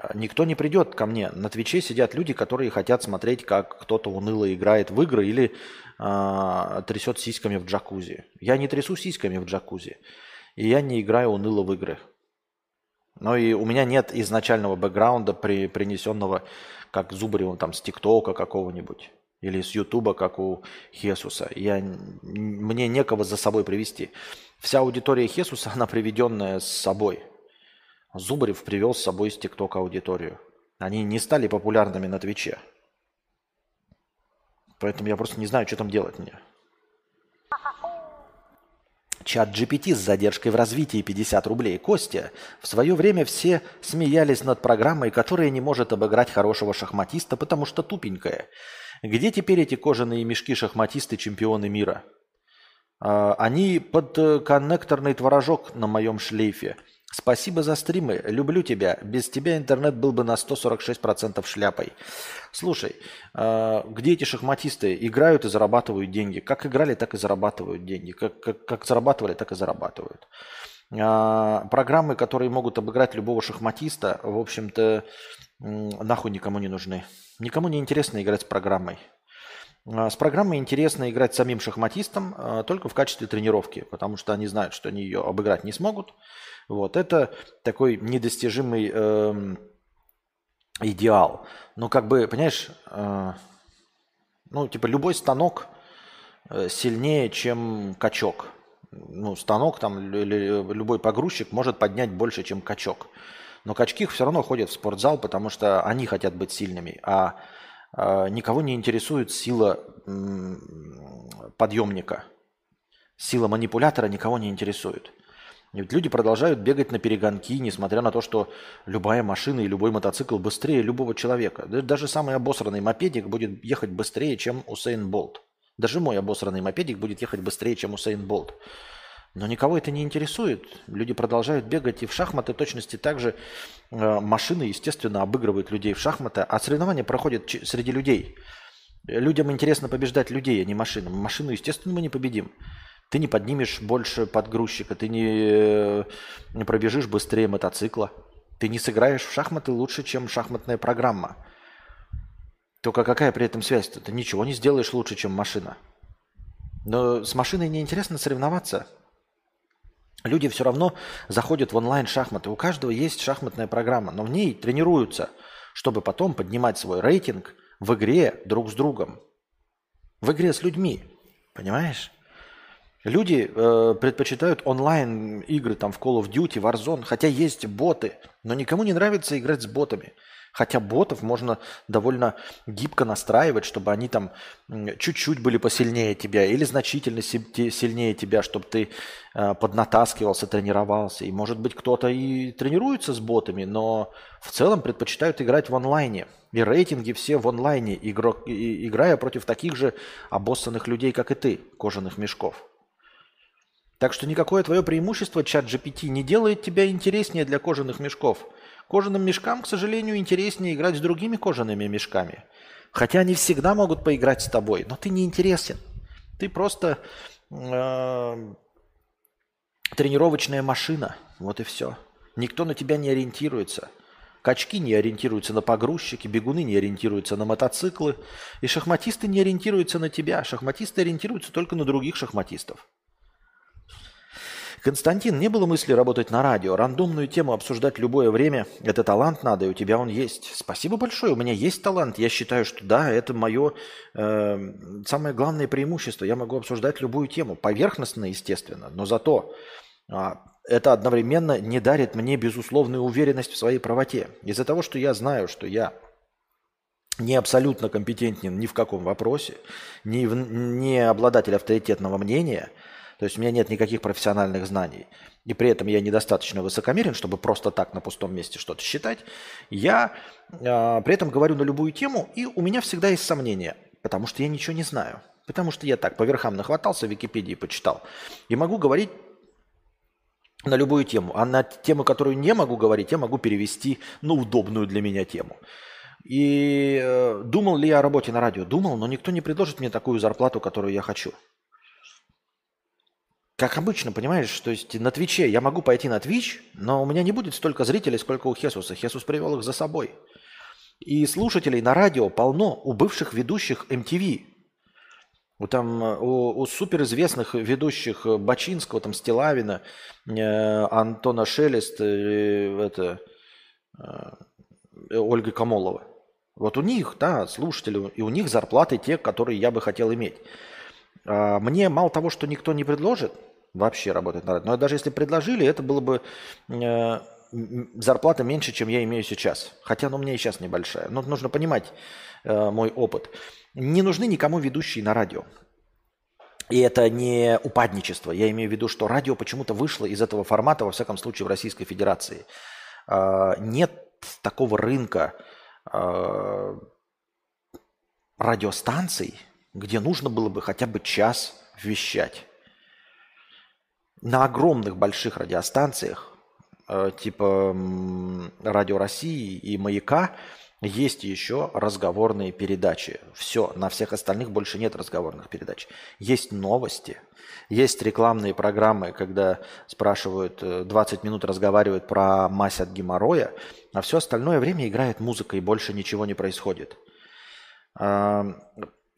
Э, никто не придет ко мне. На Твиче сидят люди, которые хотят смотреть, как кто-то уныло играет в игры или э, трясет сиськами в джакузи. Я не трясу сиськами в джакузи. И я не играю уныло в игры. Но и у меня нет изначального бэкграунда, при, принесенного, как Зубареву, там, с ТикТока какого-нибудь. Или с Ютуба, как у Хесуса. Я, мне некого за собой привести. Вся аудитория Хесуса, она приведенная с собой. Зубарев привел с собой с ТикТока аудиторию. Они не стали популярными на Твиче. Поэтому я просто не знаю, что там делать мне. Чат GPT с задержкой в развитии 50 рублей. Костя, в свое время все смеялись над программой, которая не может обыграть хорошего шахматиста, потому что тупенькая. Где теперь эти кожаные мешки шахматисты чемпионы мира? А, они под э, коннекторный творожок на моем шлейфе. Спасибо за стримы. Люблю тебя. Без тебя интернет был бы на 146% шляпой. Слушай, э, где эти шахматисты играют и зарабатывают деньги? Как играли, так и зарабатывают деньги. Как, как, как зарабатывали, так и зарабатывают. Э, программы, которые могут обыграть любого шахматиста, в общем-то, нахуй никому не нужны. Никому не интересно играть с программой. С программой интересно играть самим шахматистам только в качестве тренировки, потому что они знают, что они ее обыграть не смогут. Вот это такой недостижимый э, идеал. Ну, как бы, понимаешь, э, ну, типа любой станок э, сильнее, чем качок. Ну, станок там или любой погрузчик может поднять больше, чем качок. Но качки все равно ходят в спортзал, потому что они хотят быть сильными, а э, никого не интересует сила э, подъемника. Сила манипулятора никого не интересует. Ведь люди продолжают бегать на перегонки, несмотря на то, что любая машина и любой мотоцикл быстрее любого человека. Даже самый обосранный мопедик будет ехать быстрее, чем Усейн Болт. Даже мой обосранный мопедик будет ехать быстрее, чем Усейн Болт. Но никого это не интересует. Люди продолжают бегать и в шахматы точности также э, машины, естественно, обыгрывают людей в шахматы, а соревнования проходят среди людей. Людям интересно побеждать людей, а не машинам. Машину, естественно, мы не победим. Ты не поднимешь больше подгрузчика, ты не, не пробежишь быстрее мотоцикла. Ты не сыграешь в шахматы лучше, чем шахматная программа. Только какая при этом связь? Ты ничего не сделаешь лучше, чем машина. Но с машиной неинтересно соревноваться. Люди все равно заходят в онлайн-шахматы. У каждого есть шахматная программа, но в ней тренируются, чтобы потом поднимать свой рейтинг в игре друг с другом. В игре с людьми. Понимаешь? Люди э, предпочитают онлайн игры там в Call of Duty, Warzone, хотя есть боты, но никому не нравится играть с ботами. Хотя ботов можно довольно гибко настраивать, чтобы они там чуть-чуть были посильнее тебя или значительно сильнее тебя, чтобы ты э, поднатаскивался, тренировался. И может быть кто-то и тренируется с ботами, но в целом предпочитают играть в онлайне. И рейтинги все в онлайне, игрок, играя против таких же обоссанных людей, как и ты, кожаных мешков. Так что никакое твое преимущество чат GPT не делает тебя интереснее для кожаных мешков. Кожаным мешкам, к сожалению, интереснее играть с другими кожаными мешками. Хотя они всегда могут поиграть с тобой, но ты не интересен. Ты просто э, тренировочная машина. Вот и все. Никто на тебя не ориентируется. Качки не ориентируются на погрузчики, бегуны не ориентируются на мотоциклы, и шахматисты не ориентируются на тебя. Шахматисты ориентируются только на других шахматистов. Константин, не было мысли работать на радио, рандомную тему обсуждать любое время. Это талант надо, и у тебя он есть. Спасибо большое, у меня есть талант. Я считаю, что да, это мое э, самое главное преимущество. Я могу обсуждать любую тему, поверхностно, естественно, но зато э, это одновременно не дарит мне безусловную уверенность в своей правоте. Из-за того, что я знаю, что я не абсолютно компетентен ни в каком вопросе, не, не обладатель авторитетного мнения – то есть у меня нет никаких профессиональных знаний. И при этом я недостаточно высокомерен, чтобы просто так на пустом месте что-то считать. Я э, при этом говорю на любую тему, и у меня всегда есть сомнения, потому что я ничего не знаю. Потому что я так по верхам нахватался, в Википедии почитал. И могу говорить на любую тему. А на тему, которую не могу говорить, я могу перевести на удобную для меня тему. И э, думал ли я о работе на радио? Думал, но никто не предложит мне такую зарплату, которую я хочу. Как обычно, понимаешь, то есть на Твиче я могу пойти на Твич, но у меня не будет столько зрителей, сколько у Хесуса. Хесус привел их за собой. И слушателей на радио полно у бывших ведущих MTV. У, там, у, у суперизвестных ведущих Бачинского, там, Стилавина, э, Антона Шелест, э, это, э, Ольга Камолова. Вот у них, да, слушатели, и у них зарплаты те, которые я бы хотел иметь. А мне мало того, что никто не предложит, вообще работать на радио. Но даже если предложили, это было бы э, зарплата меньше, чем я имею сейчас. Хотя, ну, у меня и сейчас небольшая. Но нужно понимать э, мой опыт. Не нужны никому ведущие на радио. И это не упадничество. Я имею в виду, что радио почему-то вышло из этого формата, во всяком случае, в Российской Федерации. Э, нет такого рынка э, радиостанций, где нужно было бы хотя бы час вещать на огромных больших радиостанциях, э, типа Радио России и Маяка, есть еще разговорные передачи. Все, на всех остальных больше нет разговорных передач. Есть новости, есть рекламные программы, когда спрашивают, 20 э, минут разговаривают про мазь от геморроя, а все остальное время играет музыка и больше ничего не происходит.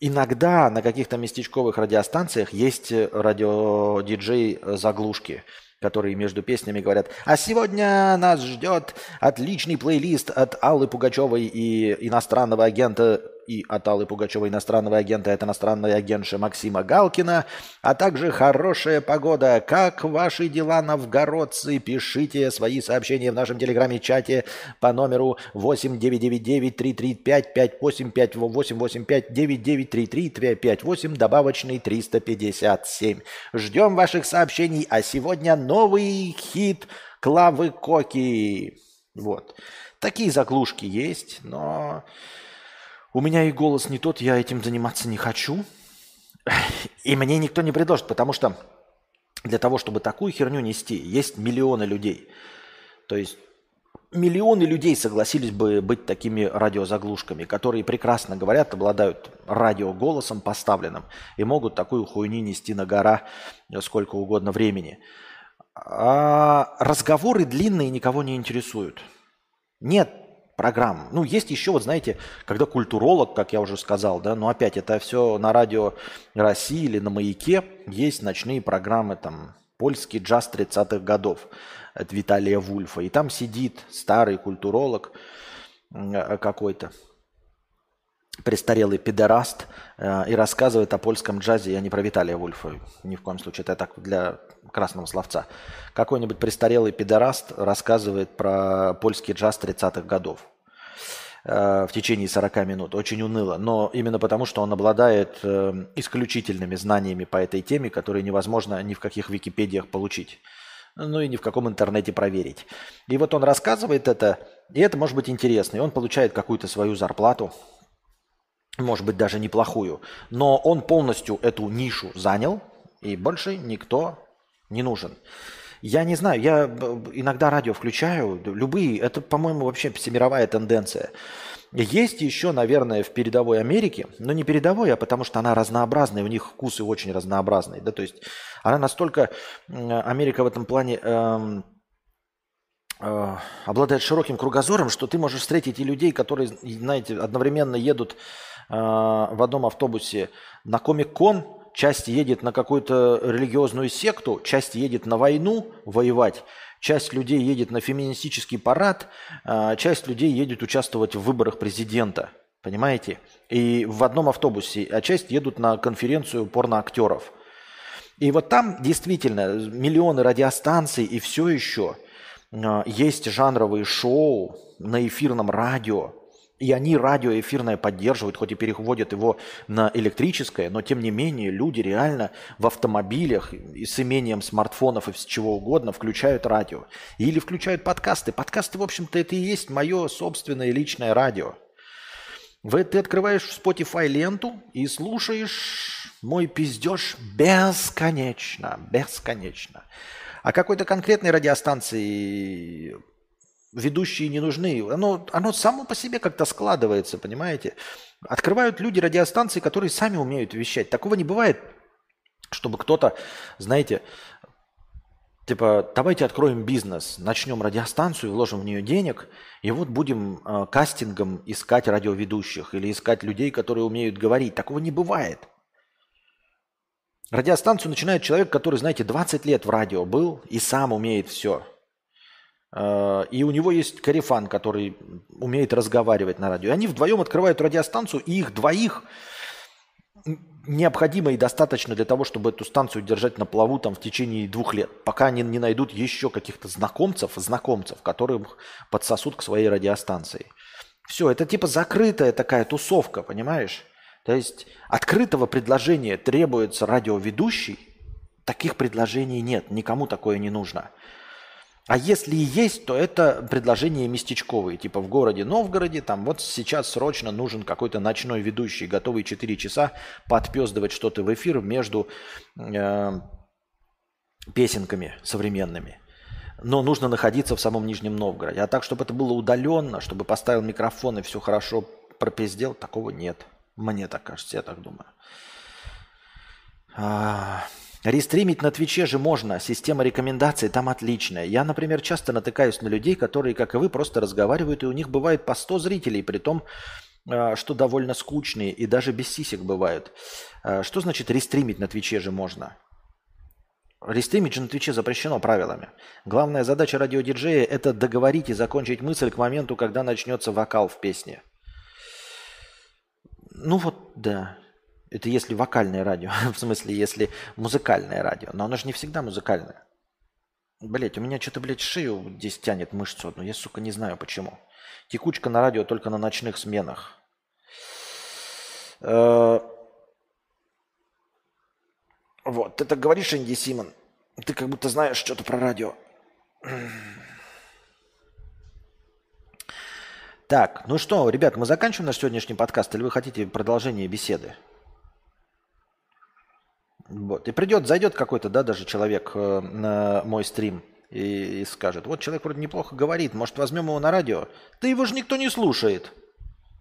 Иногда на каких-то местечковых радиостанциях есть э, радиодиджей э, заглушки, которые между песнями говорят, а сегодня нас ждет отличный плейлист от Аллы Пугачевой и иностранного агента и от Аллы Пугачева иностранного агента, это иностранная агентша Максима Галкина, а также хорошая погода. Как ваши дела, новгородцы? Пишите свои сообщения в нашем телеграме-чате по номеру 8999-335-585-885-9933-358, добавочный 357. Ждем ваших сообщений, а сегодня новый хит Клавы Коки. Вот. Такие заглушки есть, но у меня и голос не тот, я этим заниматься не хочу. И мне никто не предложит, потому что для того, чтобы такую херню нести, есть миллионы людей. То есть миллионы людей согласились бы быть такими радиозаглушками, которые прекрасно говорят, обладают радиоголосом поставленным и могут такую хуйню нести на гора сколько угодно времени. А разговоры длинные никого не интересуют. Нет программ. Ну, есть еще, вот знаете, когда культуролог, как я уже сказал, да, но опять это все на радио России или на Маяке, есть ночные программы, там, польский джаз 30-х годов от Виталия Вульфа. И там сидит старый культуролог э, какой-то, престарелый педераст э, и рассказывает о польском джазе. Я не про Виталия Вульфа, ни в коем случае, это так для красного словца. Какой-нибудь престарелый педераст рассказывает про польский джаз 30-х годов э, в течение 40 минут. Очень уныло. Но именно потому, что он обладает э, исключительными знаниями по этой теме, которые невозможно ни в каких Википедиях получить. Ну и ни в каком интернете проверить. И вот он рассказывает это, и это может быть интересно. И он получает какую-то свою зарплату, может быть, даже неплохую. Но он полностью эту нишу занял, и больше никто не нужен. Я не знаю, я иногда радио включаю, любые, это, по-моему, вообще всемировая тенденция. Есть еще, наверное, в передовой Америке, но не передовой, а потому что она разнообразная, у них вкусы очень разнообразные. Да? То есть она настолько, Америка в этом плане эм, э, обладает широким кругозором, что ты можешь встретить и людей, которые, знаете, одновременно едут э, в одном автобусе на Комик-кон, часть едет на какую-то религиозную секту, часть едет на войну воевать, часть людей едет на феминистический парад, а, часть людей едет участвовать в выборах президента. Понимаете? И в одном автобусе, а часть едут на конференцию порноактеров. И вот там действительно миллионы радиостанций и все еще а, есть жанровые шоу на эфирном радио, и они радиоэфирное поддерживают, хоть и переводят его на электрическое, но тем не менее люди реально в автомобилях и с имением смартфонов и с чего угодно включают радио. Или включают подкасты. Подкасты, в общем-то, это и есть мое собственное личное радио. Ты открываешь в Spotify ленту и слушаешь мой пиздеж бесконечно, бесконечно. А какой-то конкретной радиостанции ведущие не нужны. Оно, оно само по себе как-то складывается, понимаете? Открывают люди радиостанции, которые сами умеют вещать. Такого не бывает, чтобы кто-то, знаете, типа, давайте откроем бизнес, начнем радиостанцию, вложим в нее денег, и вот будем э, кастингом искать радиоведущих или искать людей, которые умеют говорить. Такого не бывает. Радиостанцию начинает человек, который, знаете, 20 лет в радио был и сам умеет все. Э, и у него есть карифан, который умеет разговаривать на радио. Они вдвоем открывают радиостанцию, и их двоих необходимо и достаточно для того, чтобы эту станцию держать на плаву там в течение двух лет, пока они не найдут еще каких-то знакомцев, знакомцев, которые подсосут к своей радиостанции. Все, это типа закрытая такая тусовка, понимаешь? То есть открытого предложения требуется радиоведущий, таких предложений нет, никому такое не нужно. А если и есть, то это предложения местечковые, типа в городе Новгороде, там вот сейчас срочно нужен какой-то ночной ведущий, готовый 4 часа подпездывать что-то в эфир между э, песенками современными. Но нужно находиться в самом Нижнем Новгороде. А так, чтобы это было удаленно, чтобы поставил микрофон и все хорошо пропиздел, такого нет. Мне так кажется, я так думаю. А... Рестримить на Твиче же можно, система рекомендаций там отличная. Я, например, часто натыкаюсь на людей, которые, как и вы, просто разговаривают, и у них бывает по 100 зрителей, при том, а, что довольно скучные и даже без сисек бывают. А, что значит рестримить на Твиче же можно? Рестримить же на Твиче запрещено правилами. Главная задача радиодиджея – это договорить и закончить мысль к моменту, когда начнется вокал в песне. Ну вот, да. Это если вокальное радио, в смысле, если музыкальное радио. Но оно же не всегда музыкальное. Блять, у меня что-то, блядь, шею здесь тянет мышцу одну. Я, сука, не знаю почему. Текучка на радио только на ночных сменах. Э, вот, ты так говоришь, Энди Симон. Ты как будто знаешь что-то про радио. Так, ну что, ребят, мы заканчиваем наш сегодняшний подкаст, или вы хотите продолжение беседы? Вот. И придет, зайдет какой-то, да, даже человек э, на мой стрим и, и скажет, вот человек вроде неплохо говорит, может возьмем его на радио? Да его же никто не слушает.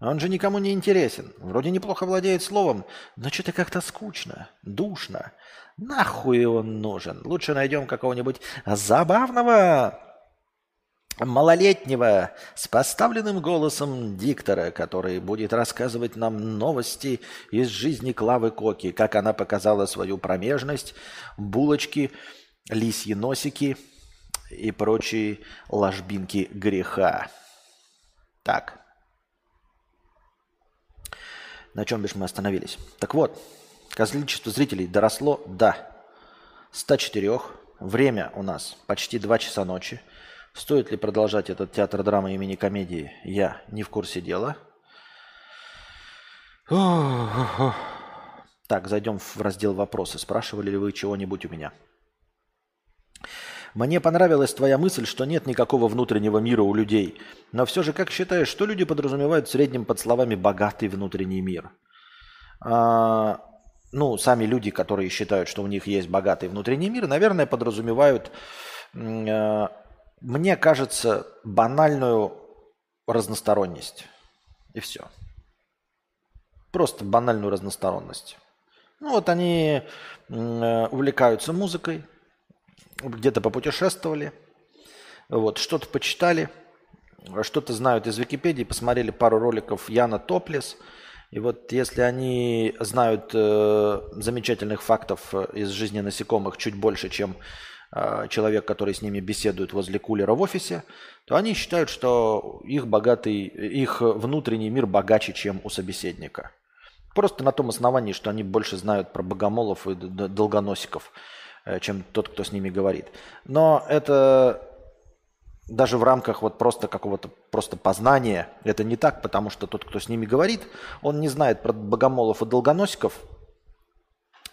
Он же никому не интересен. Вроде неплохо владеет словом, но что-то как-то скучно, душно. Нахуй он нужен? Лучше найдем какого-нибудь забавного малолетнего с поставленным голосом диктора, который будет рассказывать нам новости из жизни Клавы Коки, как она показала свою промежность, булочки, лисьи носики и прочие ложбинки греха. Так. На чем бишь мы остановились? Так вот, количество зрителей доросло до 104. Время у нас почти 2 часа ночи. Стоит ли продолжать этот театр драмы имени комедии, я не в курсе дела. Так, зайдем в раздел «Вопросы». Спрашивали ли вы чего-нибудь у меня? Мне понравилась твоя мысль, что нет никакого внутреннего мира у людей. Но все же, как считаешь, что люди подразумевают в среднем под словами «богатый внутренний мир»? А, ну, сами люди, которые считают, что у них есть богатый внутренний мир, наверное, подразумевают, э, мне кажется, банальную разносторонность. И все. Просто банальную разносторонность. Ну вот они э, увлекаются музыкой, где-то попутешествовали, вот, что-то почитали, что-то знают из Википедии, посмотрели пару роликов Яна Топлес. И вот если они знают э, замечательных фактов из жизни насекомых чуть больше, чем человек, который с ними беседует возле кулера в офисе, то они считают, что их богатый, их внутренний мир богаче, чем у собеседника. Просто на том основании, что они больше знают про богомолов и долгоносиков. Э, чем тот, кто с ними говорит. Но это даже в рамках вот просто какого-то просто познания это не так, потому что тот, кто с ними говорит, он не знает про богомолов и долгоносиков,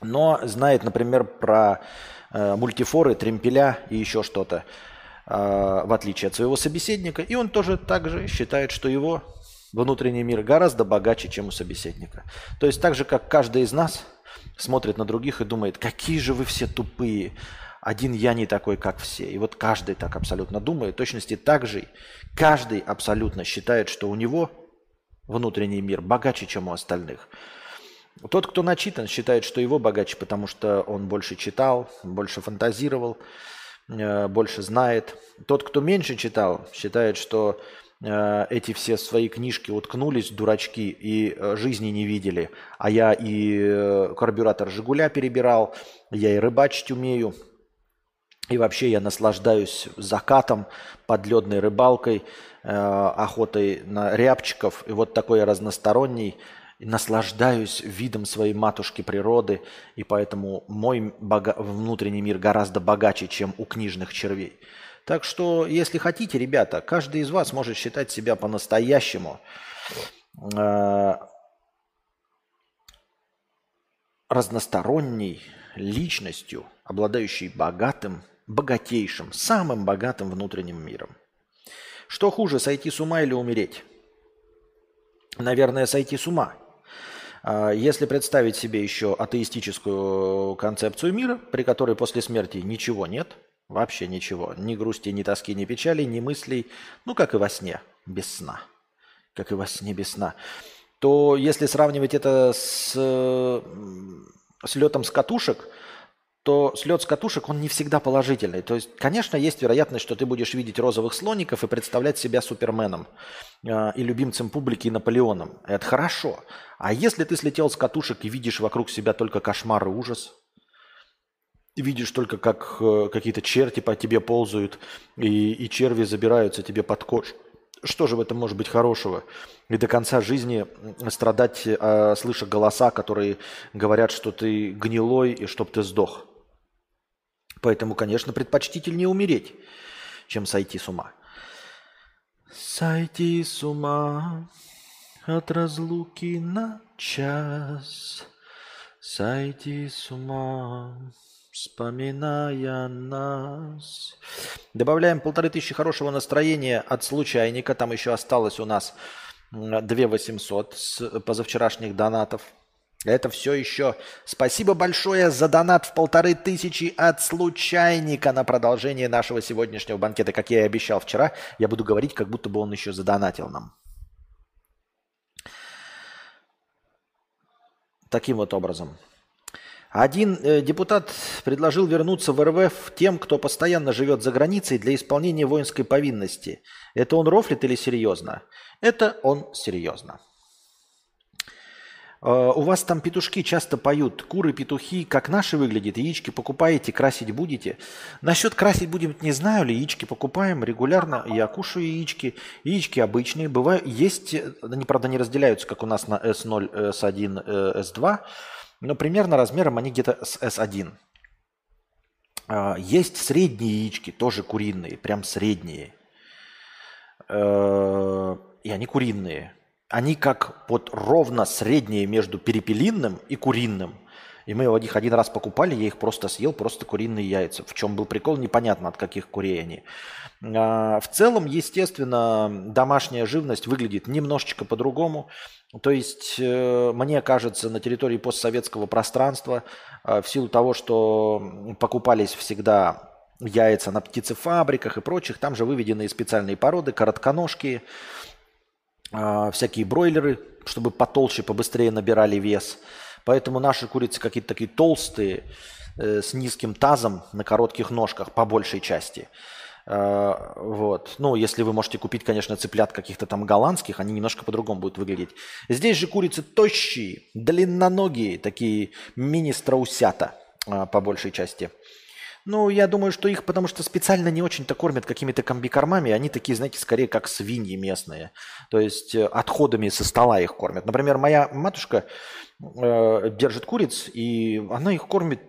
но знает, например, про мультифоры, тремпеля и еще что-то, э, в отличие от своего собеседника. И он тоже также считает, что его внутренний мир гораздо богаче, чем у собеседника. То есть так же, как каждый из нас – смотрит на других и думает, какие же вы все тупые, один я не такой, как все. И вот каждый так абсолютно думает. В точности так же каждый абсолютно считает, что у него внутренний мир богаче, чем у остальных. Тот, кто начитан, считает, что его богаче, потому что он больше читал, больше фантазировал, э, больше знает. Тот, кто меньше читал, считает, что Э, эти все свои книжки уткнулись, дурачки, и э, жизни не видели. А я и карбюратор «Жигуля» перебирал, я и рыбачить умею. И вообще я наслаждаюсь закатом, подледной рыбалкой, охотой на рябчиков. И вот такой разносторонний. Наслаждаюсь видом своей матушки природы. И поэтому мой бога- внутренний мир гораздо богаче, чем у книжных червей. Так что, если хотите, ребята, каждый из вас может считать себя по-настоящему э, разносторонней личностью, обладающей богатым, богатейшим, самым богатым внутренним миром. Что хуже, сойти с ума или умереть? Наверное, сойти с ума. А если представить себе еще атеистическую концепцию мира, при которой после смерти ничего нет – Вообще ничего. Ни грусти, ни тоски, ни печали, ни мыслей. Ну, как и во сне, без сна. Как и во сне без сна. То если сравнивать это с, с летом с катушек, то слет с катушек, он не всегда положительный. То есть, конечно, есть вероятность, что ты будешь видеть розовых слоников и представлять себя суперменом э, и любимцем публики и Наполеоном. Это хорошо. А если ты слетел с катушек и видишь вокруг себя только кошмар и ужас – видишь только, как э, какие-то черти по тебе ползают, и, и черви забираются тебе под кожу, Что же в этом может быть хорошего? И до конца жизни страдать, э, слыша голоса, которые говорят, что ты гнилой и чтоб ты сдох. Поэтому, конечно, предпочтительнее умереть, чем сойти с ума. Сойти с ума от разлуки на час, сойти с ума вспоминая нас. Добавляем полторы тысячи хорошего настроения от случайника. Там еще осталось у нас 2 800 с позавчерашних донатов. Это все еще. Спасибо большое за донат в полторы тысячи от случайника на продолжение нашего сегодняшнего банкета. Как я и обещал вчера, я буду говорить, как будто бы он еще задонатил нам. Таким вот образом. Один э, депутат предложил вернуться в РВФ тем, кто постоянно живет за границей для исполнения воинской повинности. Это он рофлит или серьезно? Это он серьезно. Э, у вас там петушки часто поют. Куры, петухи, как наши выглядят. Яички покупаете, красить будете. Насчет красить будем, не знаю ли. Яички покупаем регулярно. Я кушаю яички. Яички обычные. Бывают, есть, они, правда, не разделяются, как у нас на S0, S1, S2. Но примерно размером они где-то с S1. А, есть средние яички, тоже куриные, прям средние. Э, и они куриные. Они как вот ровно средние между перепелиным и куриным. И мы их один раз покупали, я их просто съел, просто куриные яйца. В чем был прикол, непонятно, от каких курей они. А, в целом, естественно, домашняя живность выглядит немножечко по-другому. То есть, э, мне кажется, на территории постсоветского пространства, э, в силу того, что покупались всегда яйца на птицефабриках и прочих, там же выведены специальные породы, коротконожки, э, всякие бройлеры, чтобы потолще, побыстрее набирали вес. Поэтому наши курицы какие-то такие толстые, с низким тазом на коротких ножках по большей части – Э, вот. Ну, если вы можете купить, конечно, цыплят каких-то там голландских, они немножко по-другому будут выглядеть. Здесь же курицы тощие, длинноногие, такие мини-страусята э, по большей части. Ну, я думаю, что их потому что специально не очень-то кормят какими-то комбикормами. Они такие, знаете, скорее как свиньи местные. То есть э, отходами со стола их кормят. Например, моя матушка э, держит куриц, и она их кормит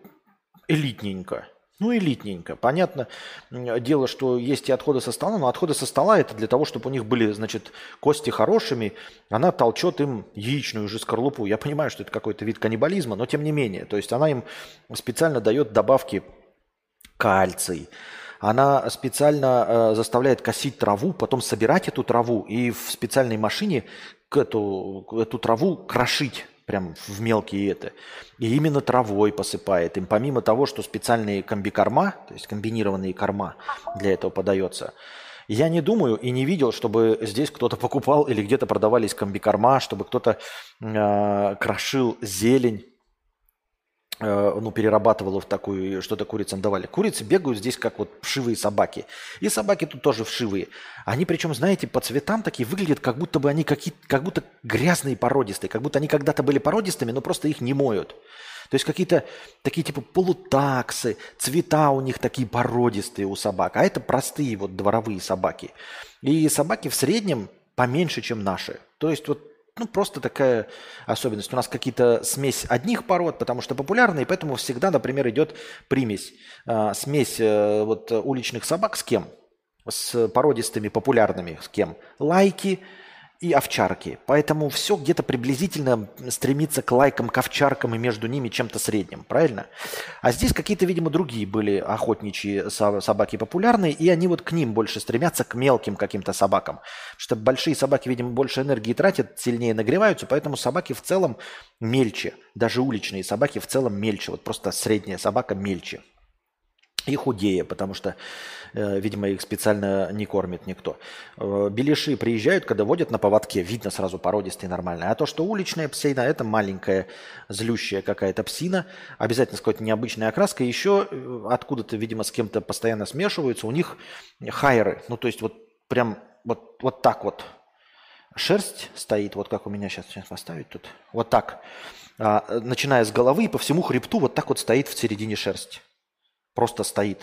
элитненько. Ну, элитненько. Понятно дело, что есть и отходы со стола, но отходы со стола это для того, чтобы у них были, значит, кости хорошими. Она толчет им яичную же скорлупу. Я понимаю, что это какой-то вид каннибализма, но тем не менее. То есть она им специально дает добавки кальций. Она специально э, заставляет косить траву, потом собирать эту траву и в специальной машине эту, эту траву крошить прям в мелкие это. И именно травой посыпает им. Помимо того, что специальные комбикорма, то есть комбинированные корма для этого подается. Я не думаю и не видел, чтобы здесь кто-то покупал или где-то продавались комбикорма, чтобы кто-то э, крошил зелень ну, перерабатывала в такую, что-то курицам давали. Курицы бегают здесь, как вот вшивые собаки. И собаки тут тоже вшивые. Они причем, знаете, по цветам такие выглядят, как будто бы они какие как будто грязные породистые, как будто они когда-то были породистыми, но просто их не моют. То есть какие-то такие типа полутаксы, цвета у них такие породистые у собак, а это простые вот дворовые собаки. И собаки в среднем поменьше, чем наши. То есть вот ну, просто такая особенность. У нас какие-то смесь одних пород, потому что популярные, поэтому всегда, например, идет примесь. А, смесь э, вот уличных собак с кем? С породистыми популярными с кем? Лайки, и овчарки. Поэтому все где-то приблизительно стремится к лайкам, к овчаркам и между ними чем-то средним, правильно? А здесь какие-то, видимо, другие были охотничьи собаки популярные, и они вот к ним больше стремятся, к мелким каким-то собакам. Что большие собаки, видимо, больше энергии тратят, сильнее нагреваются, поэтому собаки в целом мельче. Даже уличные собаки в целом мельче. Вот просто средняя собака мельче и худее, потому что, э, видимо, их специально не кормит никто. Э, беляши приезжают, когда водят на поводке, видно сразу породистые нормальные. А то, что уличная псина, это маленькая, злющая какая-то псина, обязательно с какой-то необычной окраской. Еще э, откуда-то, видимо, с кем-то постоянно смешиваются. У них хайеры, ну то есть вот прям вот, вот так вот шерсть стоит, вот как у меня сейчас, сейчас поставить тут, вот так, а, начиная с головы и по всему хребту вот так вот стоит в середине шерсть просто стоит.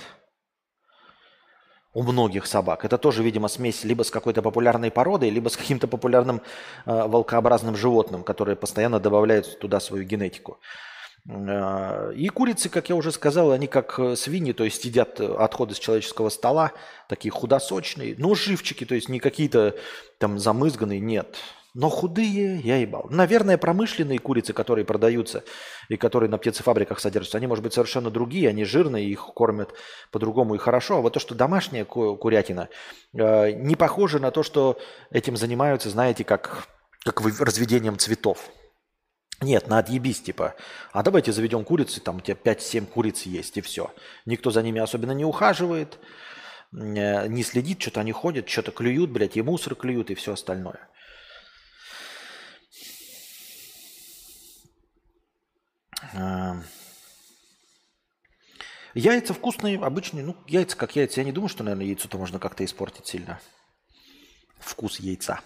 у многих собак. Это тоже, видимо, смесь либо с какой-то популярной породой, либо с каким-то популярным э, волкообразным животным, которое постоянно добавляет туда свою генетику. Э, и курицы, как я уже сказал, они как э, свиньи, то есть едят отходы с человеческого стола, такие худосочные, но живчики, то есть не какие-то там замызганные, нет. Но худые я ебал. Наверное, промышленные курицы, которые продаются и которые на птицефабриках содержатся, они, может быть, совершенно другие, они жирные, их кормят по-другому и хорошо. А вот то, что домашняя курятина, э, не похоже на то, что этим занимаются, знаете, как, как разведением цветов. Нет, на отъебись, типа. А давайте заведем курицы, там у тебя 5-7 куриц есть, и все. Никто за ними особенно не ухаживает, э, не следит, что-то они ходят, что-то клюют, блядь, и мусор клюют, и все остальное. Яйца вкусные, обычные. Ну, яйца как яйца. Я не думаю, что, наверное, яйцо-то можно как-то испортить сильно. Вкус яйца.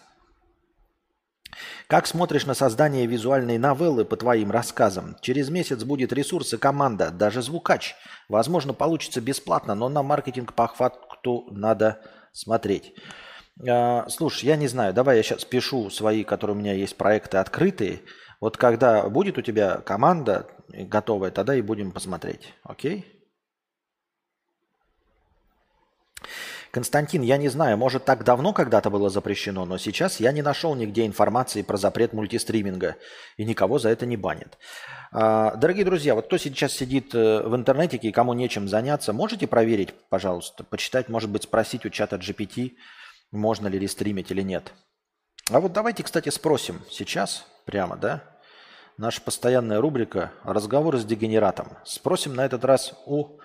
Как смотришь на создание визуальной новеллы по твоим рассказам? Через месяц будет ресурс и команда, даже звукач. Возможно, получится бесплатно, но на маркетинг по факту надо смотреть. А, слушай, я не знаю, давай я сейчас пишу свои, которые у меня есть проекты открытые, вот когда будет у тебя команда готовая, тогда и будем посмотреть. Окей? Константин, я не знаю, может так давно когда-то было запрещено, но сейчас я не нашел нигде информации про запрет мультистриминга, и никого за это не банят. А, дорогие друзья, вот кто сейчас сидит э, в интернете и кому нечем заняться, можете проверить, пожалуйста, почитать, может быть, спросить у чата GPT, можно ли рестримить или нет. А вот давайте, кстати, спросим сейчас прямо, да? Наша постоянная рубрика «Разговоры с дегенератом». Спросим на этот раз у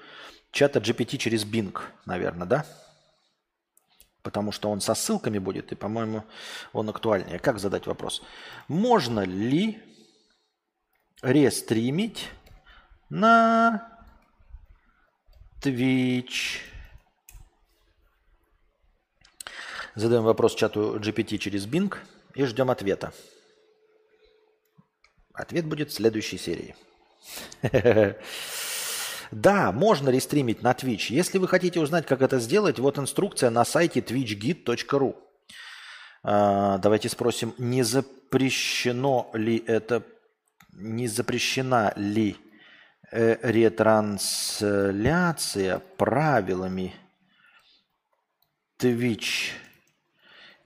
чата GPT через Bing, наверное, да? Потому что он со ссылками будет, и, по-моему, он актуальнее. Как задать вопрос? Можно ли рестримить на Twitch? Задаем вопрос чату GPT через Bing и ждем ответа. Ответ будет в следующей серии. Да, можно рестримить на Twitch. Если вы хотите узнать, как это сделать, вот инструкция на сайте twitchgit.ru. А, давайте спросим, не запрещено ли это, не запрещена ли э, ретрансляция правилами Twitch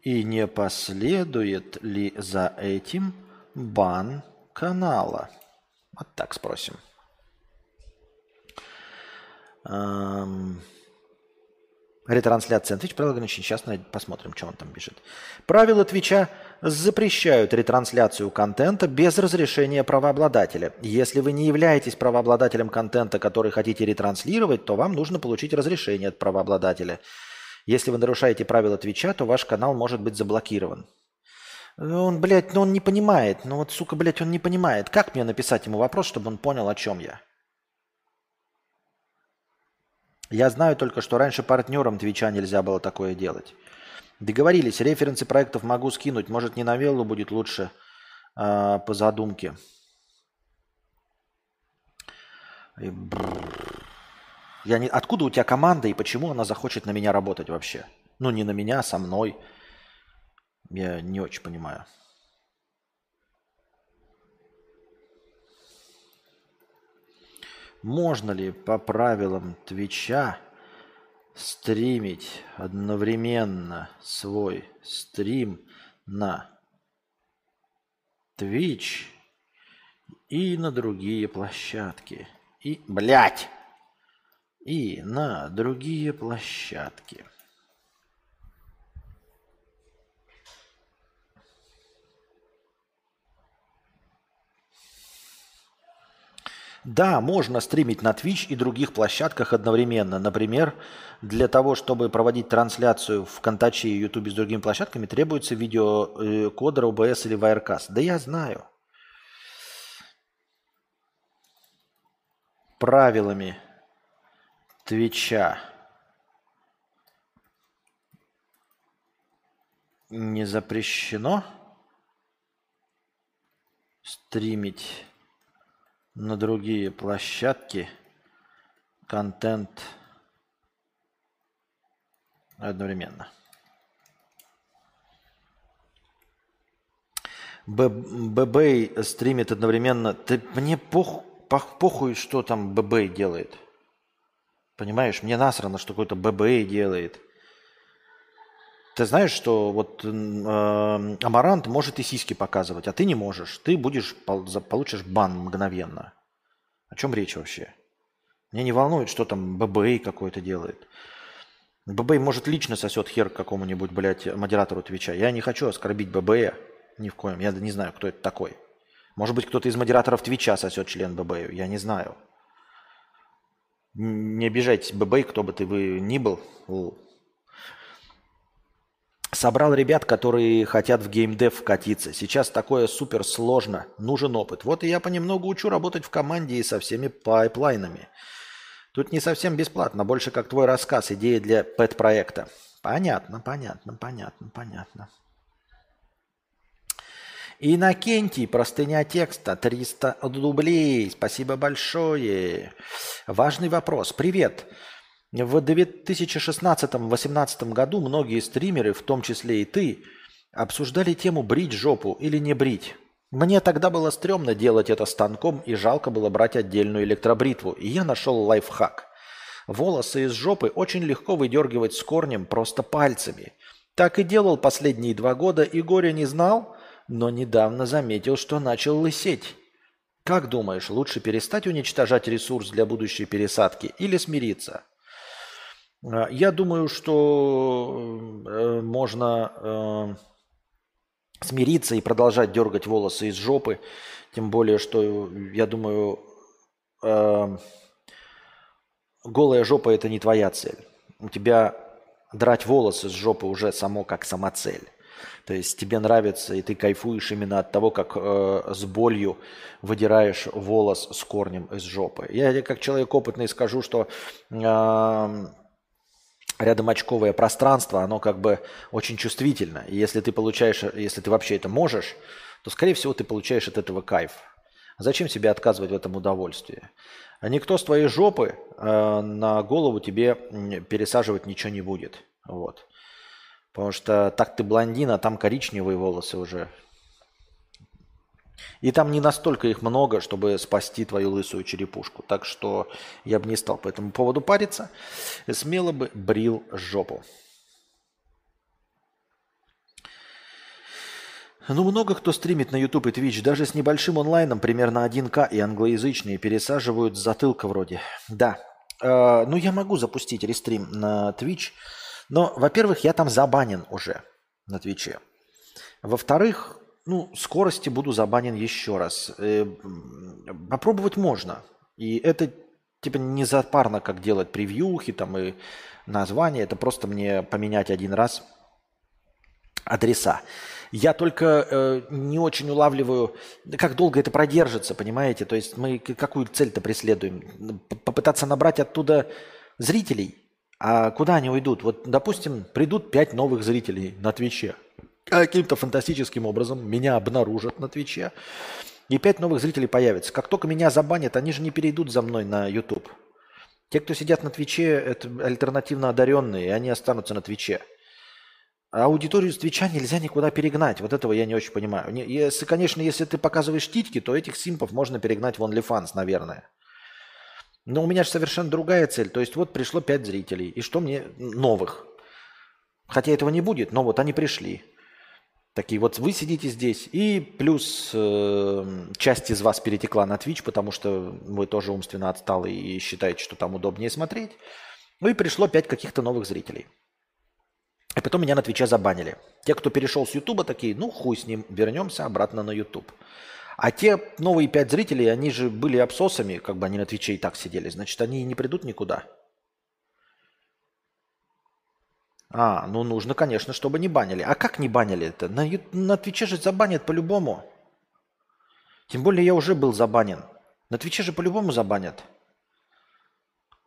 и не последует ли за этим бан канала? Вот так спросим. Эм... Ретрансляция на Twitch. Правила ограничены. Сейчас посмотрим, что он там пишет. Правила Твича запрещают ретрансляцию контента без разрешения правообладателя. Если вы не являетесь правообладателем контента, который хотите ретранслировать, то вам нужно получить разрешение от правообладателя. Если вы нарушаете правила Твича, то ваш канал может быть заблокирован. Ну, он, блядь, ну он не понимает. Ну вот, сука, блядь, он не понимает. Как мне написать ему вопрос, чтобы он понял, о чем я? Я знаю только, что раньше партнерам Твича нельзя было такое делать. Договорились, референсы проектов могу скинуть. Может, не новеллу будет лучше э, по задумке. И, я не... Откуда у тебя команда и почему она захочет на меня работать вообще? Ну, не на меня, а со мной. Я не очень понимаю. Можно ли по правилам Твича стримить одновременно свой стрим на Twitch и на другие площадки? И, блядь, и на другие площадки. Да, можно стримить на Twitch и других площадках одновременно. Например, для того, чтобы проводить трансляцию в Контаче и Ютубе с другими площадками, требуется видеокодер OBS или Wirecast. Да я знаю. Правилами Твича не запрещено стримить на другие площадки контент одновременно. ББ стримит одновременно. Ты, мне пох, пох, похуй, что там ББ делает. Понимаешь, мне насрано, что какой-то ББ делает. Ты знаешь, что вот э, Амарант может и сиськи показывать, а ты не можешь. Ты будешь, получишь бан мгновенно. О чем речь вообще? Меня не волнует, что там ББ какой-то делает. ББ может лично сосет хер какому-нибудь, блядь, модератору Твича. Я не хочу оскорбить ББ. Ни в коем. Я не знаю, кто это такой. Может быть, кто-то из модераторов Твича сосет член ББ. Я не знаю. Не обижайтесь, ББ, кто бы ты вы ни был. Собрал ребят, которые хотят в геймдев вкатиться. Сейчас такое супер сложно. Нужен опыт. Вот и я понемногу учу работать в команде и со всеми пайплайнами. Тут не совсем бесплатно, больше как твой рассказ, идея для пэт-проекта. Понятно, понятно, понятно, понятно. Иннокентий, простыня текста, 300 рублей. Спасибо большое. Важный вопрос. Привет. В 2016-2018 году многие стримеры, в том числе и ты, обсуждали тему брить жопу или не брить. Мне тогда было стрёмно делать это станком и жалко было брать отдельную электробритву, и я нашел лайфхак. Волосы из жопы очень легко выдергивать с корнем просто пальцами. Так и делал последние два года и горя не знал, но недавно заметил, что начал лысеть. Как думаешь, лучше перестать уничтожать ресурс для будущей пересадки или смириться? А, я думаю, что э, можно э, смириться и продолжать дергать волосы из жопы. Тем более, что, я думаю, э, голая жопа – это не твоя цель. У тебя драть волосы с жопы уже само как самоцель. То есть тебе нравится, и ты кайфуешь именно от того, как э, с болью выдираешь волос с корнем из жопы. Я как человек опытный скажу, что рядом очковое пространство, оно как бы очень чувствительно. И если ты получаешь, если ты вообще это можешь, то, скорее всего, ты получаешь от этого кайф. Зачем себе отказывать в этом удовольствии? Никто с твоей жопы э, на голову тебе пересаживать ничего не будет. Вот. Потому что так ты блондин, а там коричневые волосы уже. И там не настолько их много, чтобы спасти твою лысую черепушку. Так что я бы не стал по этому поводу париться. Смело бы брил жопу. Ну, много кто стримит на YouTube и Twitch, даже с небольшим онлайном, примерно 1К, и англоязычные пересаживают с затылка вроде. Да. Э, ну, я могу запустить рестрим на Twitch, но, во-первых, я там забанен уже на Твиче. Во-вторых, ну, скорости буду забанен еще раз. Э, попробовать можно. И это типа не запарно, как делать превьюхи там и названия. Это просто мне поменять один раз адреса. Я только э, не очень улавливаю, как долго это продержится, понимаете? То есть мы какую цель-то преследуем? Попытаться набрать оттуда зрителей – а куда они уйдут? Вот, допустим, придут пять новых зрителей на Твиче. Каким-то фантастическим образом меня обнаружат на Твиче. И пять новых зрителей появится. Как только меня забанят, они же не перейдут за мной на YouTube. Те, кто сидят на Твиче, это альтернативно одаренные, и они останутся на Твиче. А аудиторию с Твича нельзя никуда перегнать. Вот этого я не очень понимаю. Если, конечно, если ты показываешь титьки, то этих симпов можно перегнать в OnlyFans, наверное. Но у меня же совершенно другая цель. То есть вот пришло пять зрителей. И что мне новых? Хотя этого не будет, но вот они пришли. Такие вот вы сидите здесь, и плюс э, часть из вас перетекла на Twitch, потому что вы тоже умственно отсталы и считаете, что там удобнее смотреть. Ну и пришло пять каких-то новых зрителей. И потом меня на Твиче забанили. Те, кто перешел с Ютуба, такие, ну хуй с ним, вернемся обратно на Ютуб. А те новые пять зрителей, они же были абсосами, как бы они на Твиче и так сидели, значит, они не придут никуда. А, ну нужно, конечно, чтобы не банили. А как не банили это? На, на Твиче же забанят по-любому. Тем более я уже был забанен. На Твиче же по-любому забанят.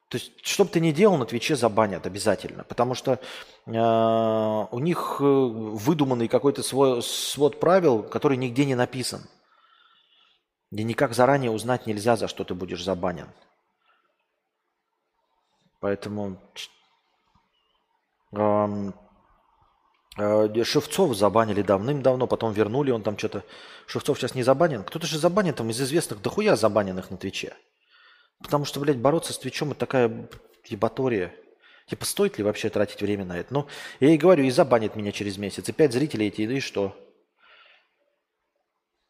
То есть, что бы ты ни делал, на Твиче забанят обязательно. Потому что э, у них э, выдуманный какой-то свой свод правил, который нигде не написан. И никак заранее узнать нельзя, за что ты будешь забанен. Поэтому Шевцов забанили давным-давно, потом вернули, он там что-то... Шевцов сейчас не забанен. Кто-то же забанен там из известных дохуя забаненных на Твиче. Потому что, блядь, бороться с Твичом это такая ебатория. Типа, стоит ли вообще тратить время на это? Ну, я и говорю, и забанит меня через месяц. И пять зрителей эти, да и что?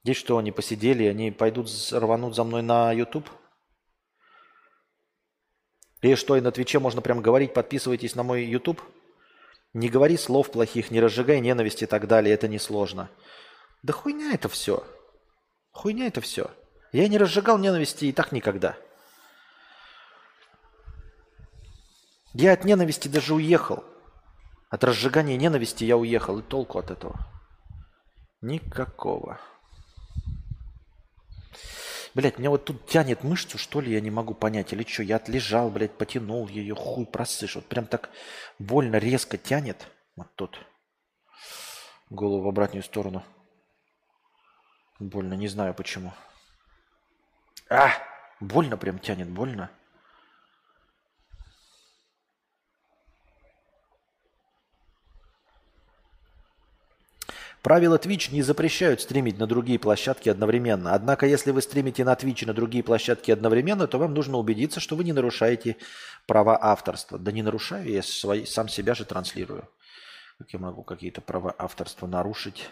Здесь что, они посидели, они пойдут, рванут за мной на YouTube? И что, и на Твиче можно прям говорить, подписывайтесь на мой YouTube? Не говори слов плохих, не разжигай ненависть и так далее, это несложно. Да хуйня это все. Хуйня это все. Я не разжигал ненависти и так никогда. Я от ненависти даже уехал. От разжигания ненависти я уехал. И толку от этого? Никакого. Блять, меня вот тут тянет мышцу, что ли, я не могу понять. Или что, я отлежал, блядь, потянул ее, хуй просышь. Вот прям так больно, резко тянет. Вот тут. Голову в обратную сторону. Больно, не знаю почему. А, больно прям тянет, больно. Правила Twitch не запрещают стримить на другие площадки одновременно. Однако, если вы стримите на Twitch и на другие площадки одновременно, то вам нужно убедиться, что вы не нарушаете права авторства. Да не нарушаю, я свои, сам себя же транслирую. Как я могу какие-то права авторства нарушить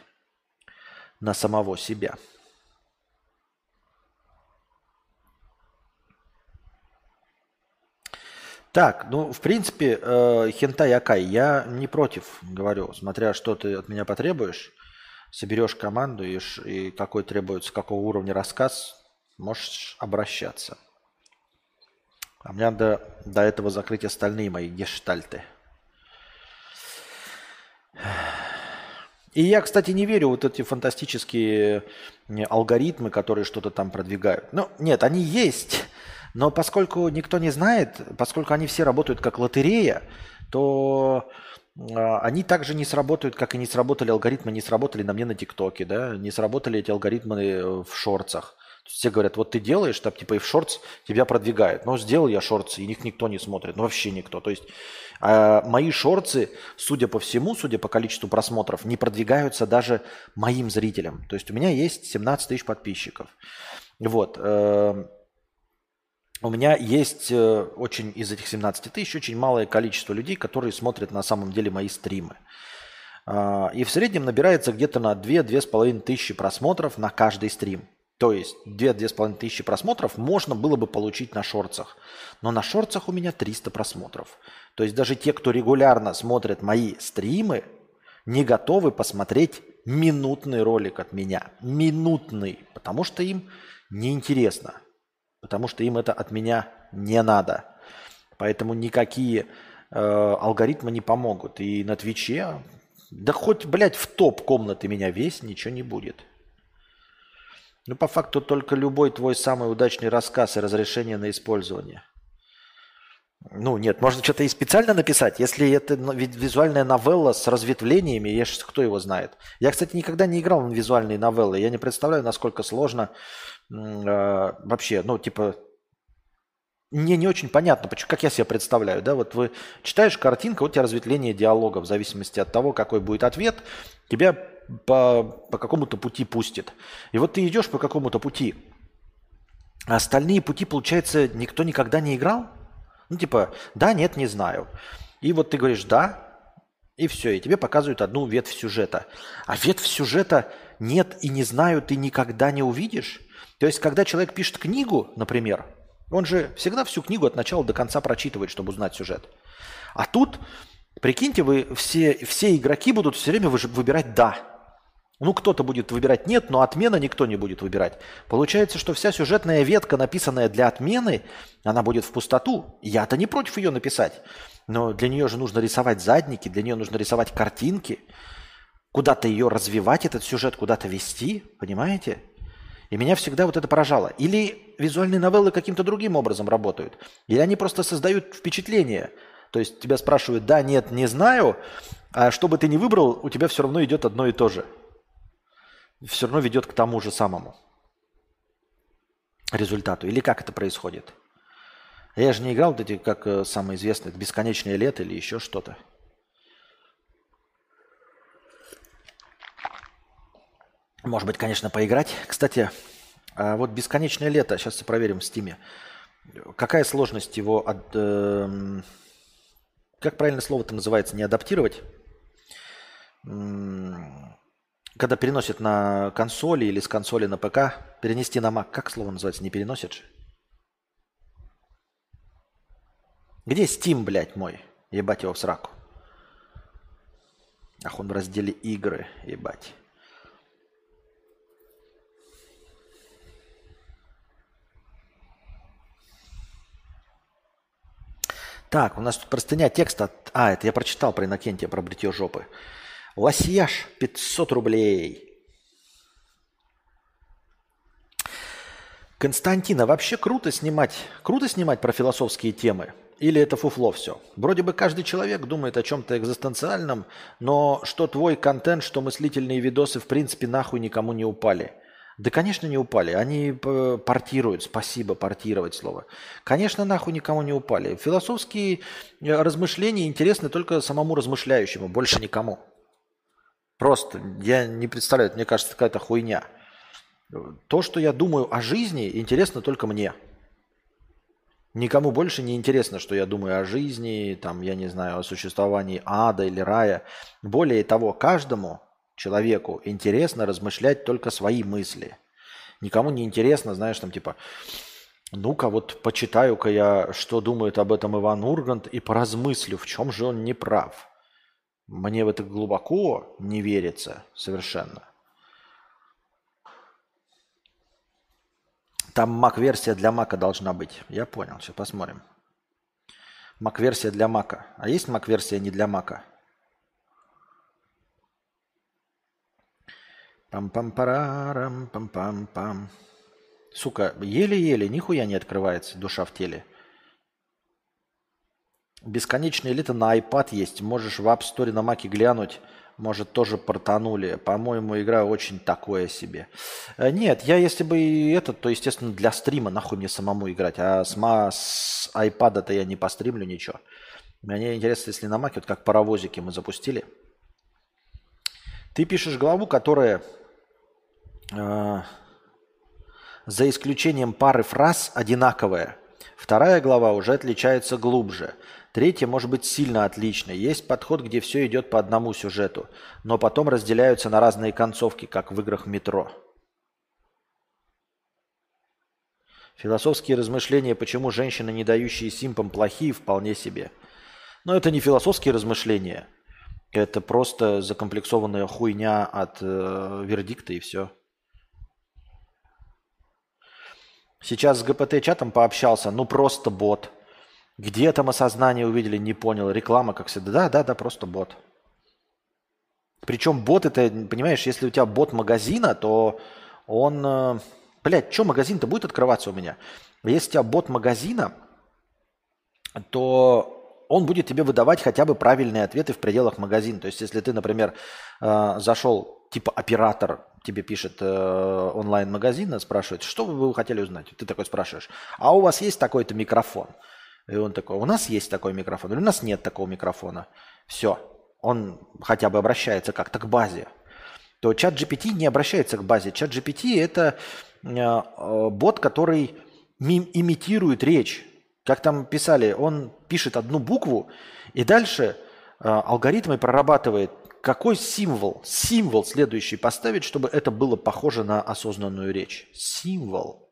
на самого себя? Так, ну, в принципе, э, хентай Акай, я не против, говорю, смотря что ты от меня потребуешь соберешь команду и, и какой требуется, какого уровня рассказ, можешь обращаться. А мне надо до этого закрыть остальные мои гештальты. И я, кстати, не верю вот эти фантастические алгоритмы, которые что-то там продвигают. Ну, нет, они есть, но поскольку никто не знает, поскольку они все работают как лотерея, то они также не сработают, как и не сработали алгоритмы, не сработали на мне на ТикТоке, да, не сработали эти алгоритмы э, в шорцах. Все говорят, вот ты делаешь, там, типа, и в шортс тебя продвигают. Но сделал я шортсы, и них никто не смотрит. Ну, вообще никто. То есть а мои шорцы, судя по всему, судя по количеству просмотров, не продвигаются даже моим зрителям. То есть у меня есть 17 тысяч подписчиков. Вот. Э, у меня есть э, очень из этих 17 тысяч очень малое количество людей, которые смотрят на самом деле мои стримы. А, и в среднем набирается где-то на 2-2,5 тысячи просмотров на каждый стрим. То есть 2-2,5 тысячи просмотров можно было бы получить на шорцах. Но на шорцах у меня 300 просмотров. То есть даже те, кто регулярно смотрят мои стримы, не готовы посмотреть минутный ролик от меня. Минутный. Потому что им неинтересно потому что им это от меня не надо. Поэтому никакие э, алгоритмы не помогут. И на Твиче, да хоть, блядь, в топ комнаты меня весь, ничего не будет. Ну, по факту, только любой твой самый удачный рассказ и разрешение на использование. Ну, нет, можно что-то и специально написать. Если это визуальная новелла с разветвлениями, я, кто его знает. Я, кстати, никогда не играл в визуальные новеллы. Я не представляю, насколько сложно вообще, ну, типа, мне не очень понятно, почему, как я себе представляю, да, вот вы читаешь картинку, вот у тебя разветвление диалога, в зависимости от того, какой будет ответ, тебя по, по какому-то пути пустит. И вот ты идешь по какому-то пути, а остальные пути, получается, никто никогда не играл? Ну, типа, да, нет, не знаю. И вот ты говоришь «да», и все, и тебе показывают одну ветвь сюжета. А ветвь сюжета нет и не знаю ты никогда не увидишь. То есть, когда человек пишет книгу, например, он же всегда всю книгу от начала до конца прочитывает, чтобы узнать сюжет. А тут, прикиньте, вы все, все игроки будут все время выбирать «да». Ну, кто-то будет выбирать «нет», но отмена никто не будет выбирать. Получается, что вся сюжетная ветка, написанная для отмены, она будет в пустоту. Я-то не против ее написать. Но для нее же нужно рисовать задники, для нее нужно рисовать картинки, куда-то ее развивать, этот сюжет куда-то вести, понимаете? И меня всегда вот это поражало. Или визуальные новеллы каким-то другим образом работают. Или они просто создают впечатление. То есть тебя спрашивают, да, нет, не знаю, а что бы ты ни выбрал, у тебя все равно идет одно и то же. Все равно ведет к тому же самому результату. Или как это происходит? Я же не играл вот эти, как э, самое известное, бесконечное лето или еще что-то. Может быть, конечно, поиграть. Кстати, а вот «Бесконечное лето», сейчас проверим в Стиме. Какая сложность его... От, э, как правильно слово-то называется? Не адаптировать? Когда переносят на консоли или с консоли на ПК, перенести на Mac, как слово называется? Не переносят же? Где Steam, блядь, мой? Ебать его в сраку. Ах, он в разделе игры, ебать. Так, у нас тут простыня текста. А, это я прочитал про Иннокентия, про бритье жопы. Лосьяж 500 рублей. Константина, вообще круто снимать, круто снимать про философские темы. Или это фуфло все? Вроде бы каждый человек думает о чем-то экзистенциальном, но что твой контент, что мыслительные видосы в принципе нахуй никому не упали. Да, конечно, не упали. Они э, портируют. Спасибо, портировать слово. Конечно, нахуй никому не упали. Философские э, размышления интересны только самому размышляющему, больше никому. Просто я не представляю, мне кажется, какая-то хуйня. То, что я думаю о жизни, интересно только мне. Никому больше не интересно, что я думаю о жизни, там, я не знаю, о существовании ада или рая. Более того, каждому человеку интересно размышлять только свои мысли. Никому не интересно, знаешь, там типа, ну-ка вот почитаю-ка я, что думает об этом Иван Ургант и поразмыслю, в чем же он не прав. Мне в это глубоко не верится совершенно. Там Mac-версия для Мака должна быть. Я понял, сейчас посмотрим. Mac-версия для Мака. А есть Mac-версия не для Мака? Пам-пам-парарам, пам-пам-пам. Сука, еле-еле, нихуя не открывается душа в теле. Бесконечное лето на iPad есть. Можешь в App Store на Маке глянуть. Может, тоже портанули. По-моему, игра очень такое себе. Э, нет, я если бы и этот, то, естественно, для стрима нахуй мне самому играть. А с, ма- с iPad-то я не постримлю ничего. Мне интересно, если на Маке, вот как паровозики мы запустили. Ты пишешь главу, которая э, за исключением пары фраз одинаковая. Вторая глава уже отличается глубже. Третья может быть сильно отличной. Есть подход, где все идет по одному сюжету, но потом разделяются на разные концовки, как в играх метро. Философские размышления, почему женщины, не дающие симпам, плохие, вполне себе. Но это не философские размышления. Это просто закомплексованная хуйня от э, вердикта и все. Сейчас с ГПТ-чатом пообщался, ну просто бот. Где там осознание увидели, не понял. Реклама, как всегда. Да, да, да, просто бот. Причем бот это, понимаешь, если у тебя бот магазина, то он... Э, блядь, что магазин-то будет открываться у меня? Если у тебя бот магазина, то он будет тебе выдавать хотя бы правильные ответы в пределах магазина. То есть, если ты, например, э, зашел, типа оператор тебе пишет э, онлайн-магазина, спрашивает, что вы хотели узнать? Ты такой спрашиваешь, а у вас есть такой-то микрофон? И он такой, у нас есть такой микрофон, или у нас нет такого микрофона. Все, он хотя бы обращается как-то к базе. То чат GPT не обращается к базе. Чат GPT это э, бот, который имитирует речь. Как там писали, он пишет одну букву, и дальше э, алгоритмы прорабатывает, какой символ, символ следующий поставить, чтобы это было похоже на осознанную речь. Символ.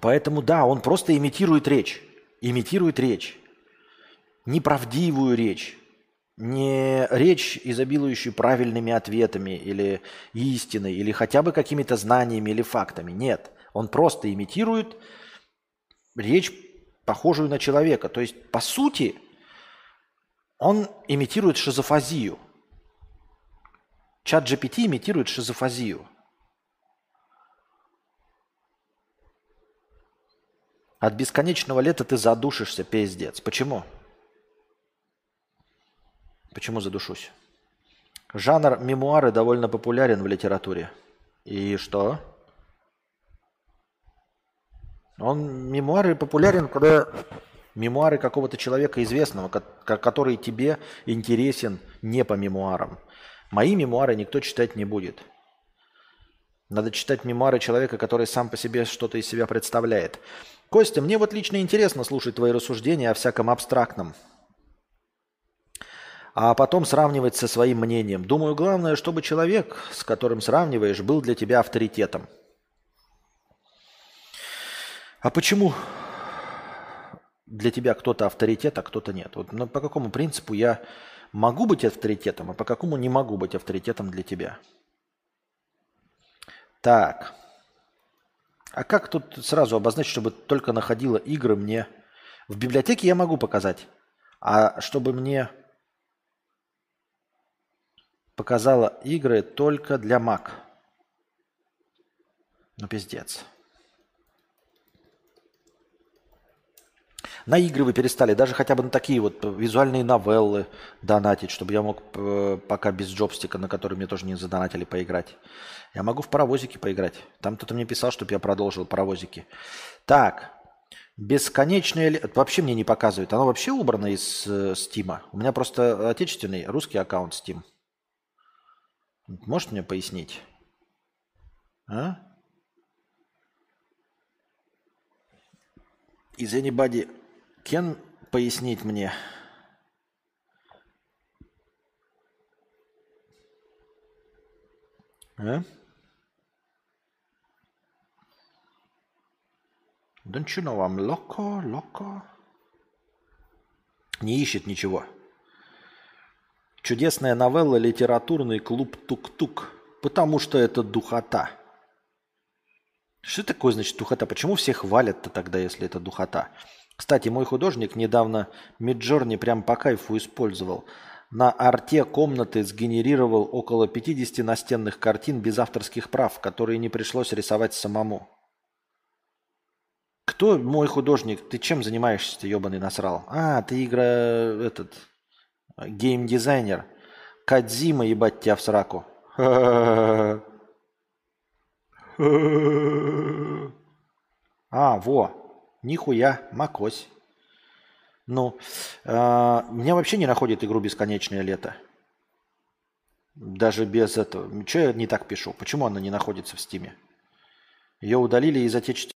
Поэтому да, он просто имитирует речь. Имитирует речь. Неправдивую речь. Не речь, изобилующую правильными ответами или истиной, или хотя бы какими-то знаниями или фактами. Нет. Он просто имитирует речь, похожую на человека. То есть, по сути, он имитирует шизофазию. Чат GPT имитирует шизофазию. От бесконечного лета ты задушишься, пиздец. Почему? Почему задушусь? Жанр мемуары довольно популярен в литературе. И что? Он мемуары популярен, когда Мемуары какого-то человека известного, который тебе интересен не по мемуарам. Мои мемуары никто читать не будет. Надо читать мемуары человека, который сам по себе что-то из себя представляет. Костя, мне вот лично интересно слушать твои рассуждения о всяком абстрактном. А потом сравнивать со своим мнением. Думаю, главное, чтобы человек, с которым сравниваешь, был для тебя авторитетом. А почему для тебя кто-то авторитет, а кто-то нет? Вот ну, по какому принципу я могу быть авторитетом, а по какому не могу быть авторитетом для тебя? Так. А как тут сразу обозначить, чтобы только находила игры мне... В библиотеке я могу показать. А чтобы мне показала игры только для Mac. Ну, пиздец. На игры вы перестали, даже хотя бы на такие вот визуальные новеллы донатить, чтобы я мог э, пока без джобстика, на который мне тоже не задонатили, поиграть. Я могу в паровозике поиграть. Там кто-то мне писал, чтобы я продолжил паровозики. Так, бесконечное... Вообще мне не показывает. Оно вообще убрано из э, Стима. У меня просто отечественный русский аккаунт Steam. Можешь мне пояснить? А? Is anybody Кен пояснить мне. А? Don't you know I'm loco, loco? Не ищет ничего. Чудесная новелла «Литературный клуб Тук-Тук», потому что это духота. Что такое значит духота? Почему всех валят-то тогда, если это духота? Кстати, мой художник недавно Миджорни прям по кайфу использовал. На арте комнаты сгенерировал около 50 настенных картин без авторских прав, которые не пришлось рисовать самому. Кто мой художник? Ты чем занимаешься, ты ебаный насрал? А, ты игра... этот... Геймдизайнер. Кадзима, ебать тебя в сраку. А, во. Нихуя, макось. Ну, э, меня вообще не находит игру «Бесконечное лето». Даже без этого. Что я не так пишу? Почему она не находится в Стиме? Ее удалили из отечественного...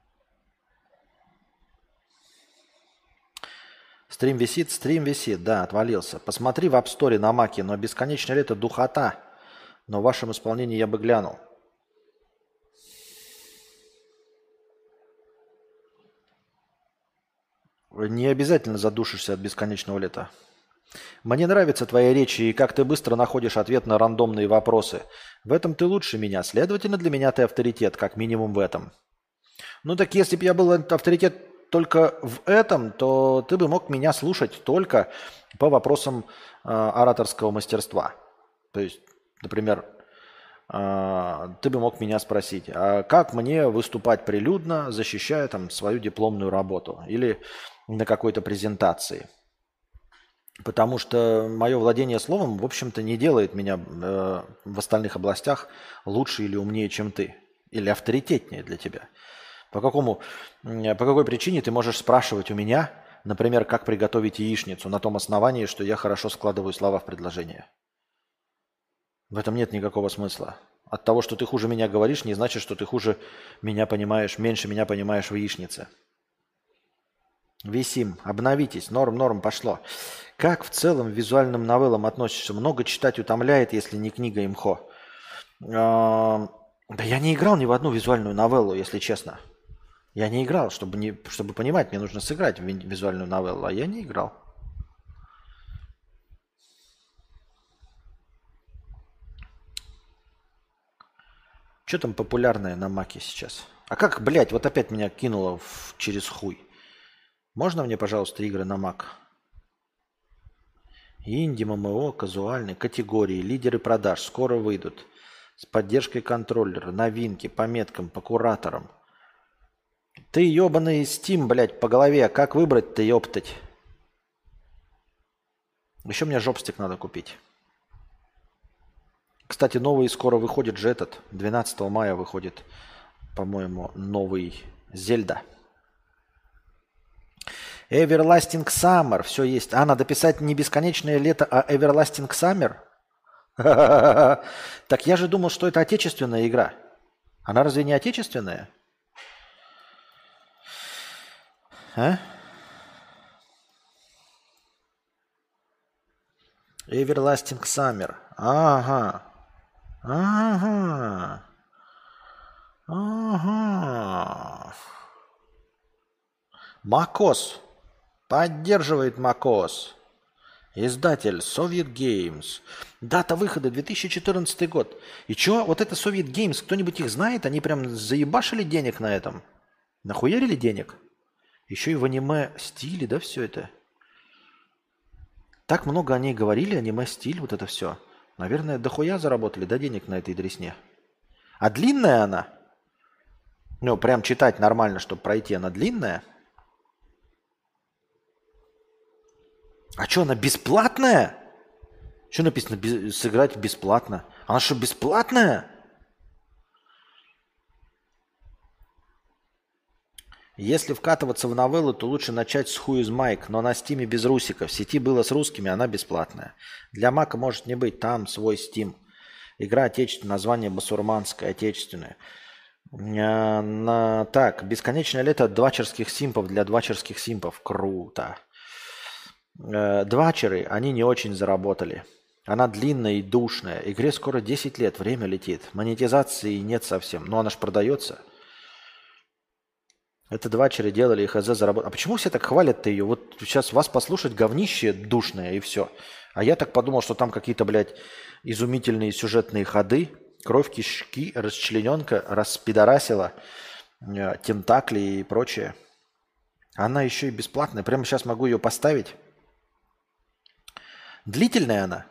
Стрим висит, стрим висит, да, отвалился. Посмотри в App Store на Маке, но «Бесконечное лето» духота. Но в вашем исполнении я бы глянул. Не обязательно задушишься от бесконечного лета. Мне нравятся твои речи и как ты быстро находишь ответ на рандомные вопросы. В этом ты лучше меня. Следовательно, для меня ты авторитет, как минимум в этом. Ну так если бы я был авторитет только в этом, то ты бы мог меня слушать только по вопросам э, ораторского мастерства. То есть, например, э, ты бы мог меня спросить, а как мне выступать прилюдно, защищая там свою дипломную работу? Или на какой-то презентации. Потому что мое владение словом, в общем-то, не делает меня э, в остальных областях лучше или умнее, чем ты. Или авторитетнее для тебя. По, какому, по какой причине ты можешь спрашивать у меня, например, как приготовить яичницу на том основании, что я хорошо складываю слова в предложение? В этом нет никакого смысла. От того, что ты хуже меня говоришь, не значит, что ты хуже меня понимаешь, меньше меня понимаешь в яичнице. Висим, обновитесь, норм, норм, пошло. Как в целом визуальным новеллам относишься? Много читать утомляет, если не книга имхо. А, да я не играл ни в одну визуальную новеллу, если честно. Я не играл, чтобы, не, чтобы понимать, мне нужно сыграть в визуальную новеллу, а я не играл. Что там популярное на маке сейчас? А как, блядь, вот опять меня кинуло в, через хуй. Можно мне, пожалуйста, игры на Mac? Инди, ММО, казуальные, категории, лидеры продаж скоро выйдут. С поддержкой контроллера, новинки, по меткам, по кураторам. Ты ебаный Steam, блядь, по голове. Как выбрать-то, ёптать? Еще мне жопстик надо купить. Кстати, новый скоро выходит же этот. 12 мая выходит, по-моему, новый Зельда. Everlasting Summer, все есть. А, надо писать не бесконечное лето, а Everlasting Summer? Так я же думал, что это отечественная игра. Она разве не отечественная? А? Everlasting Summer. Ага. Ага. Ага. Макос. Поддерживает Макос. Издатель Soviet Games. Дата выхода 2014 год. И чё, вот это Soviet Games, кто-нибудь их знает? Они прям заебашили денег на этом? Нахуярили денег? Еще и в аниме стиле, да, все это? Так много они говорили, аниме-стиль, вот это все. Наверное, дохуя заработали, да, денег на этой дресне. А длинная она? Ну, прям читать нормально, чтобы пройти, она длинная? А что, она бесплатная? Что написано, без, сыграть бесплатно? Она что, бесплатная? Если вкатываться в новеллу, то лучше начать с Who is Mike, но на стиме без русика. В сети было с русскими, она бесплатная. Для Мака может не быть, там свой стим. Игра отечественная, название басурманское, отечественное. А, на, так, бесконечное лето двачерских симпов для двачерских симпов. Круто. Э, двачеры, они не очень заработали. Она длинная и душная. Игре скоро 10 лет, время летит. Монетизации нет совсем, но она же продается. Это два чера делали, и ХЗ заработал. А почему все так хвалят-то ее? Вот сейчас вас послушать говнище душное и все. А я так подумал, что там какие-то, блядь, изумительные сюжетные ходы, кровь, кишки, расчлененка, распидорасила, э, тентакли и прочее. Она еще и бесплатная. Прямо сейчас могу ее поставить. Длительная она?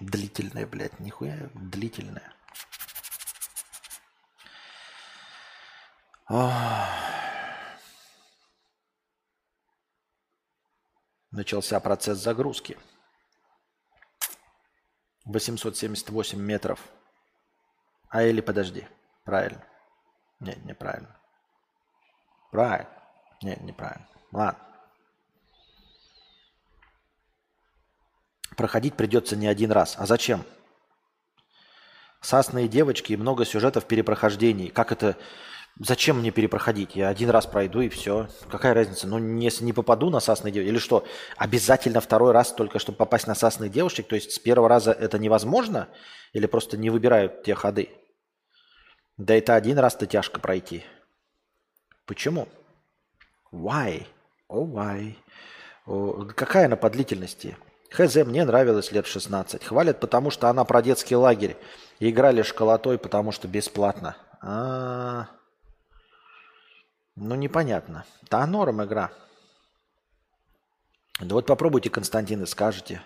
Длительная, блядь, нихуя длительная. Начался процесс загрузки. 878 метров. А или подожди. Правильно. Нет, неправильно. Правильно. Нет, неправильно. Ладно. Проходить придется не один раз. А зачем? Сасные девочки и много сюжетов перепрохождений. Как это Зачем мне перепроходить? Я один раз пройду и все. Какая разница? Ну, если не попаду на сасные девушки, или что, обязательно второй раз только, чтобы попасть на сасных девушек? То есть с первого раза это невозможно? Или просто не выбирают те ходы? Да это один раз-то тяжко пройти. Почему? Why? Oh, why? Oh, какая она по длительности? Хз, мне нравилось лет 16. Хвалят, потому что она про детский лагерь. играли школотой, потому что бесплатно. А-а-а. Ну, непонятно. Да норм игра. Да вот попробуйте, Константин, и скажете.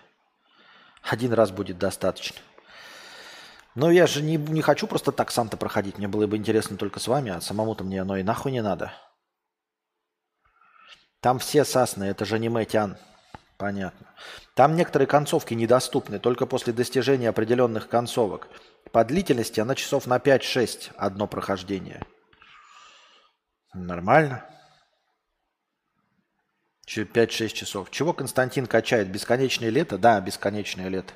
Один раз будет достаточно. Но я же не, не хочу просто так сам-то проходить. Мне было бы интересно только с вами, а самому-то мне оно и нахуй не надо. Там все сасны, это же не Мэтян. Понятно. Там некоторые концовки недоступны только после достижения определенных концовок. По длительности она часов на 5-6 одно прохождение – Нормально. 5-6 часов. Чего Константин качает? Бесконечное лето? Да, бесконечное лето.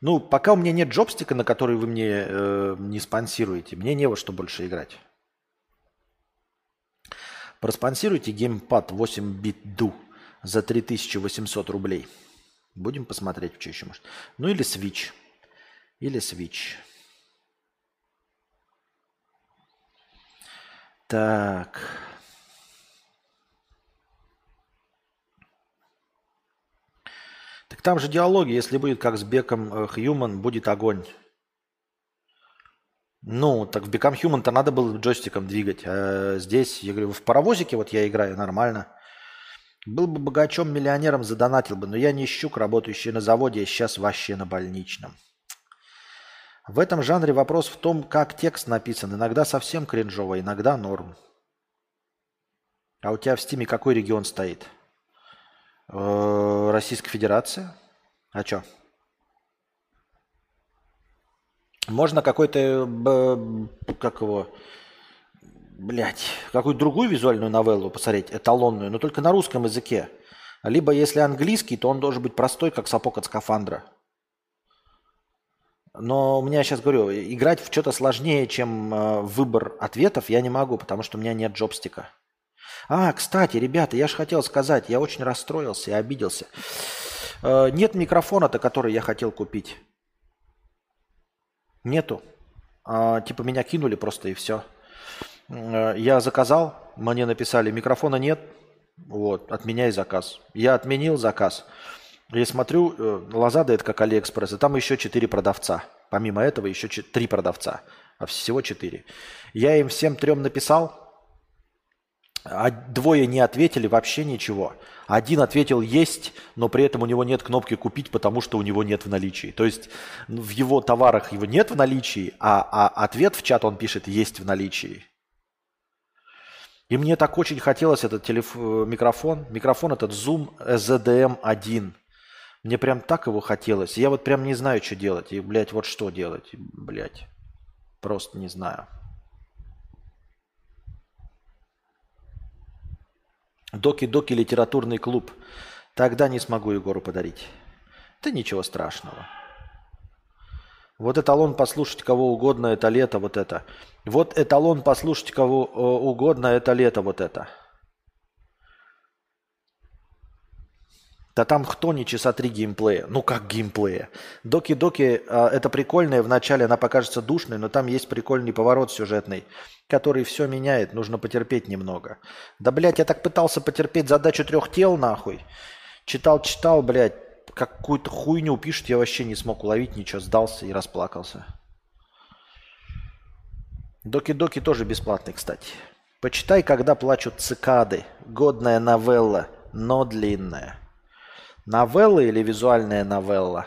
Ну, пока у меня нет джобстика, на который вы мне э, не спонсируете, мне не во что больше играть. Проспонсируйте геймпад 8-бит ду за 3800 рублей. Будем посмотреть, что еще может. Ну или Switch. Или Switch. Так. Так там же диалоги, если будет как с Беком Хьюман, будет огонь. Ну, так в Become Human-то надо было джойстиком двигать. А здесь, я говорю, в паровозике вот я играю нормально. Был бы богачом, миллионером, задонатил бы. Но я не щук, работающий на заводе, я сейчас вообще на больничном. В этом жанре вопрос в том, как текст написан. Иногда совсем кринжово, иногда норм. А у тебя в стиме какой регион стоит? Э, Российская Федерация? А что? Можно какой-то, как его, блядь, какую-то другую визуальную новеллу посмотреть, эталонную, но только на русском языке. Либо если английский, то он должен быть простой, как сапог от скафандра. Но у меня сейчас, говорю, играть в что-то сложнее, чем э, выбор ответов, я не могу, потому что у меня нет джобстика. А, кстати, ребята, я же хотел сказать, я очень расстроился и обиделся. Э, нет микрофона-то, который я хотел купить. Нету. А, типа меня кинули просто и все. Э, я заказал, мне написали, микрофона нет, вот, отменяй заказ. Я отменил заказ. Я смотрю, э, Лазада это как Алиэкспресс, и там еще четыре продавца. Помимо этого еще три продавца, а всего четыре. Я им всем трем написал, а двое не ответили вообще ничего. Один ответил «есть», но при этом у него нет кнопки «купить», потому что у него нет в наличии. То есть в его товарах его нет в наличии, а, а ответ в чат он пишет «есть в наличии». И мне так очень хотелось этот телеф... Э, микрофон. Микрофон этот Zoom ZDM1. Мне прям так его хотелось. Я вот прям не знаю, что делать. И, блядь, вот что делать. Блядь. Просто не знаю. Доки-доки литературный клуб. Тогда не смогу Егору подарить. Да ничего страшного. Вот эталон послушать кого угодно, это лето, вот это. Вот эталон послушать кого э, угодно, это лето, вот это. Да там кто не часа три геймплея. Ну как геймплея? Доки-доки, э, это прикольное. Вначале она покажется душной, но там есть прикольный поворот сюжетный, который все меняет. Нужно потерпеть немного. Да, блядь, я так пытался потерпеть задачу трех тел, нахуй. Читал-читал, блядь, какую-то хуйню пишет, я вообще не смог уловить ничего, сдался и расплакался. Доки-доки тоже бесплатный, кстати. Почитай, когда плачут цикады. Годная новелла, но длинная. Новелла или визуальная новелла?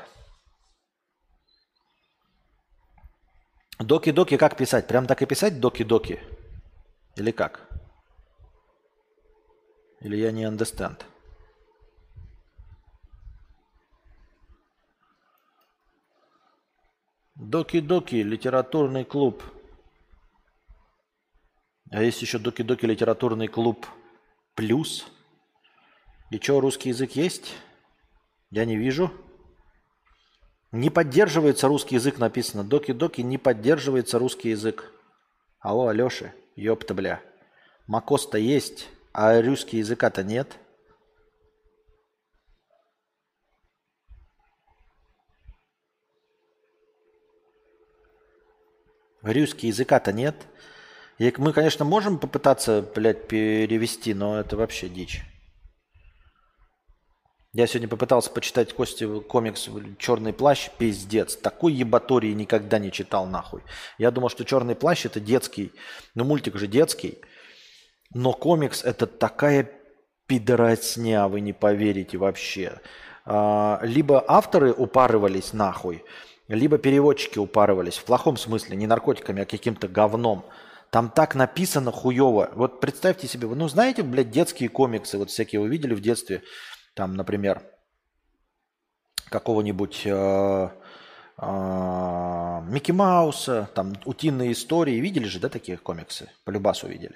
Доки-доки как писать? Прям так и писать доки-доки? Или как? Или я не understand? Доки-доки, литературный клуб. А есть еще Доки-доки, литературный клуб плюс. И что, русский язык есть? Я не вижу. Не поддерживается русский язык, написано. Доки-доки не поддерживается русский язык. Алло, Алёша, ёпта, бля. Макос-то есть, а русский языка-то нет. Русский языка-то нет. И мы, конечно, можем попытаться, блядь, перевести, но это вообще дичь. Я сегодня попытался почитать Кости комикс «Черный плащ». Пиздец. Такой ебатории никогда не читал нахуй. Я думал, что «Черный плащ» это детский. Ну, мультик же детский. Но комикс это такая пидоросня, вы не поверите вообще. А, либо авторы упарывались нахуй, либо переводчики упарывались, в плохом смысле, не наркотиками, а каким-то говном. Там так написано хуево. Вот представьте себе, ну знаете, блядь, детские комиксы, вот всякие вы видели в детстве, там, например, какого-нибудь э, э, Микки Мауса, там, утиные истории, видели же, да, такие комиксы? По любасу видели.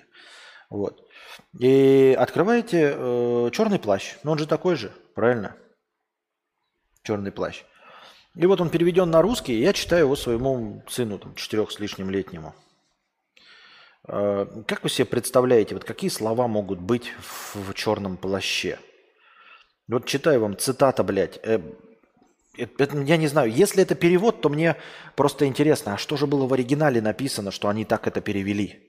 Вот. И открываете э, черный плащ. Ну, он же такой же, правильно? Черный плащ. И вот он переведен на русский, и я читаю его своему сыну, там, четырех с лишним летнему. Э, как вы себе представляете, вот какие слова могут быть в, в черном плаще? Вот читаю вам цитата, блядь. Э, это, я не знаю, если это перевод, то мне просто интересно, а что же было в оригинале написано, что они так это перевели?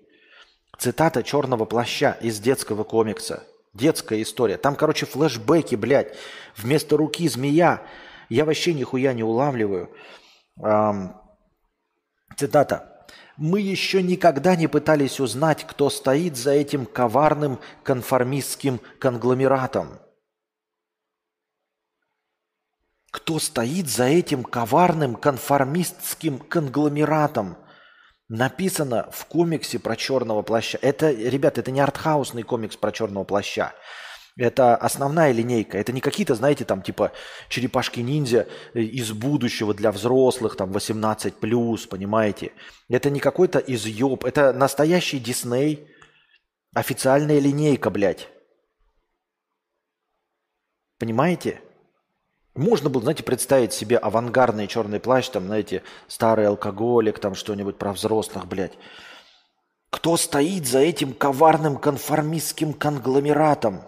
Цитата черного плаща из детского комикса. Детская история. Там, короче, флешбеки, блядь. Вместо руки змея, я вообще нихуя не улавливаю. Эм, цитата. «Мы еще никогда не пытались узнать, кто стоит за этим коварным конформистским конгломератом. Кто стоит за этим коварным конформистским конгломератом? Написано в комиксе про черного плаща. Это, ребята, это не артхаусный комикс про черного плаща. Это основная линейка. Это не какие-то, знаете, там типа черепашки-ниндзя из будущего для взрослых, там 18+, понимаете? Это не какой-то изъеб. Это настоящий Дисней, Официальная линейка, блядь. Понимаете? Можно было, знаете, представить себе авангардный черный плащ, там, знаете, старый алкоголик, там что-нибудь про взрослых, блядь. Кто стоит за этим коварным конформистским конгломератом?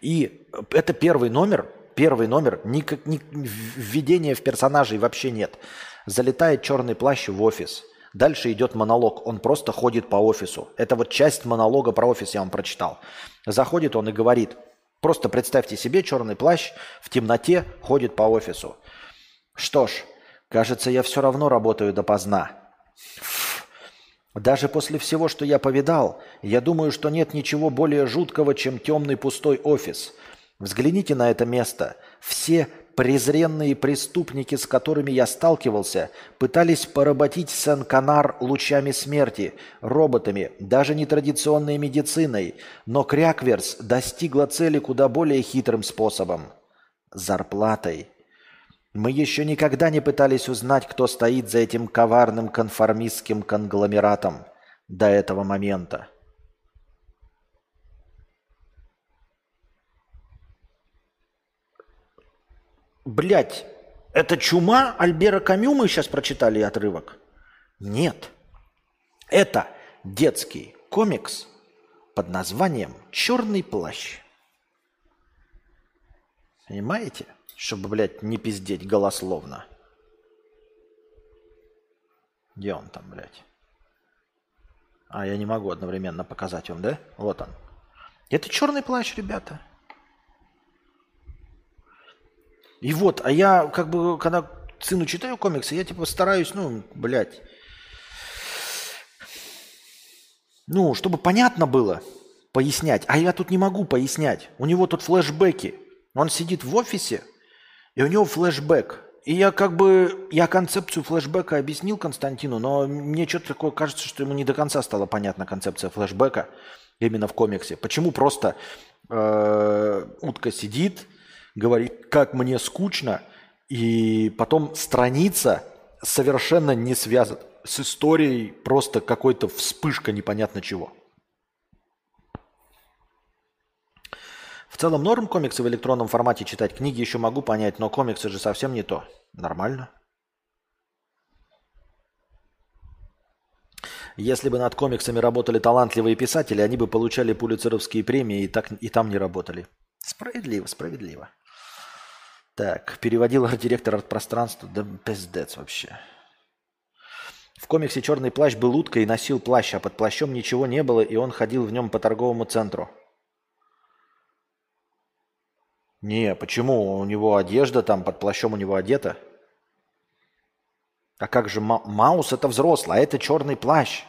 И это первый номер, первый номер, никак, ни, введения в персонажей вообще нет. Залетает черный плащ в офис. Дальше идет монолог, он просто ходит по офису. Это вот часть монолога про офис я вам прочитал. Заходит он и говорит, просто представьте себе, черный плащ в темноте ходит по офису. Что ж, кажется, я все равно работаю допоздна. Даже после всего, что я повидал, я думаю, что нет ничего более жуткого, чем темный пустой офис. Взгляните на это место. Все презренные преступники, с которыми я сталкивался, пытались поработить Сен-Канар лучами смерти, роботами, даже нетрадиционной медициной. Но Крякверс достигла цели куда более хитрым способом – зарплатой. Мы еще никогда не пытались узнать, кто стоит за этим коварным конформистским конгломератом до этого момента. Блять, это чума Альбера Камю мы сейчас прочитали отрывок? Нет. Это детский комикс под названием «Черный плащ». Понимаете? Чтобы, блядь, не пиздеть голословно. Где он там, блядь? А, я не могу одновременно показать вам, да? Вот он. Это черный плащ, ребята. И вот, а я как бы, когда сыну читаю комиксы, я типа стараюсь, ну, блядь, ну, чтобы понятно было, пояснять. А я тут не могу пояснять. У него тут флешбеки. Он сидит в офисе, и у него флешбэк. И я как бы, я концепцию флешбека объяснил Константину, но мне что-то такое кажется, что ему не до конца стала понятна концепция флешбека именно в комиксе. Почему просто э, утка сидит, говорит, как мне скучно, и потом страница совершенно не связана с историей, просто какой-то вспышка непонятно чего. В целом норм комиксы в электронном формате читать. Книги еще могу понять, но комиксы же совсем не то. Нормально. Если бы над комиксами работали талантливые писатели, они бы получали пулицеровские премии и, так, и там не работали. Справедливо, справедливо. Так, переводил арт-директор арт-пространства. Да пиздец вообще. В комиксе «Черный плащ» был уткой и носил плащ, а под плащом ничего не было, и он ходил в нем по торговому центру. Не, почему? У него одежда там, под плащом у него одета. А как же Маус это взрослый, а это черный плащ.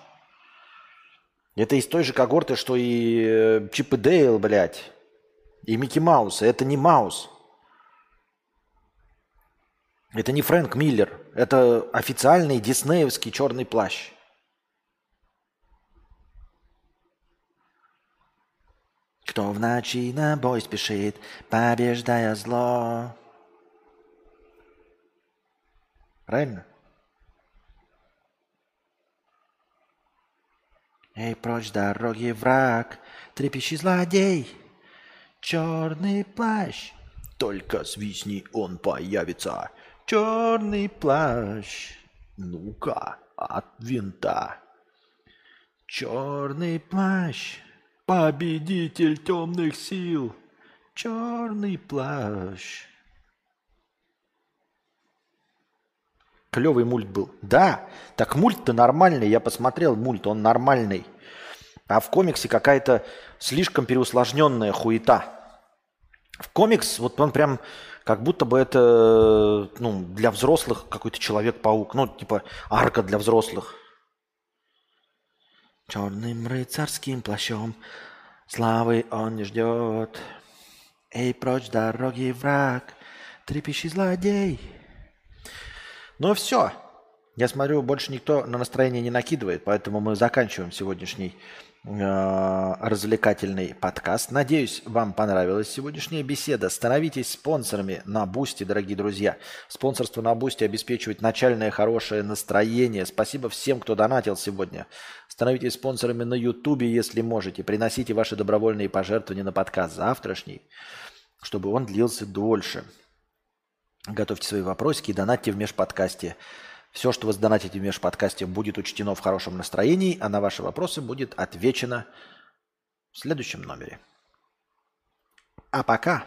Это из той же когорты, что и э, Чип и Дейл, блядь. И Микки Маус. Это не Маус. Это не Фрэнк Миллер. Это официальный диснеевский черный плащ. Кто в ночи на бой спешит, побеждая зло. Правильно? Эй, прочь дороги, враг, трепещи злодей, черный плащ. Только свистни, он появится. Черный плащ, ну-ка, от винта. Черный плащ, Победитель темных сил, черный плащ. Клевый мульт был. Да, так мульт-то нормальный. Я посмотрел мульт, он нормальный. А в комиксе какая-то слишком переусложненная хуета. В комикс, вот он прям как будто бы это ну, для взрослых какой-то Человек-паук. Ну, типа арка для взрослых. Черным рыцарским плащом славы он не ждет. Эй, прочь дороги, враг, трепещи злодей. Ну все, я смотрю, больше никто на настроение не накидывает, поэтому мы заканчиваем сегодняшний Э, развлекательный подкаст. Надеюсь, вам понравилась сегодняшняя беседа. Становитесь спонсорами на Бусти, дорогие друзья. Спонсорство на Бусти обеспечивает начальное хорошее настроение. Спасибо всем, кто донатил сегодня. Становитесь спонсорами на Ютубе, если можете. Приносите ваши добровольные пожертвования на подкаст завтрашний, чтобы он длился дольше. Готовьте свои вопросики и донатьте в межподкасте. Все, что вы сдонатите в межподкасте, будет учтено в хорошем настроении, а на ваши вопросы будет отвечено в следующем номере. А пока,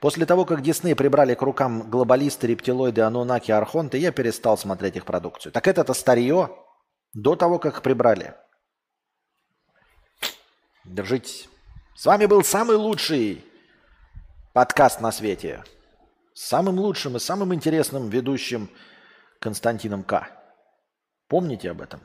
после того, как Дисней прибрали к рукам глобалисты, рептилоиды, анунаки, архонты, я перестал смотреть их продукцию. Так это-то старье до того, как прибрали. Держитесь. С вами был самый лучший подкаст на свете. С самым лучшим и самым интересным ведущим Константином К. Помните об этом.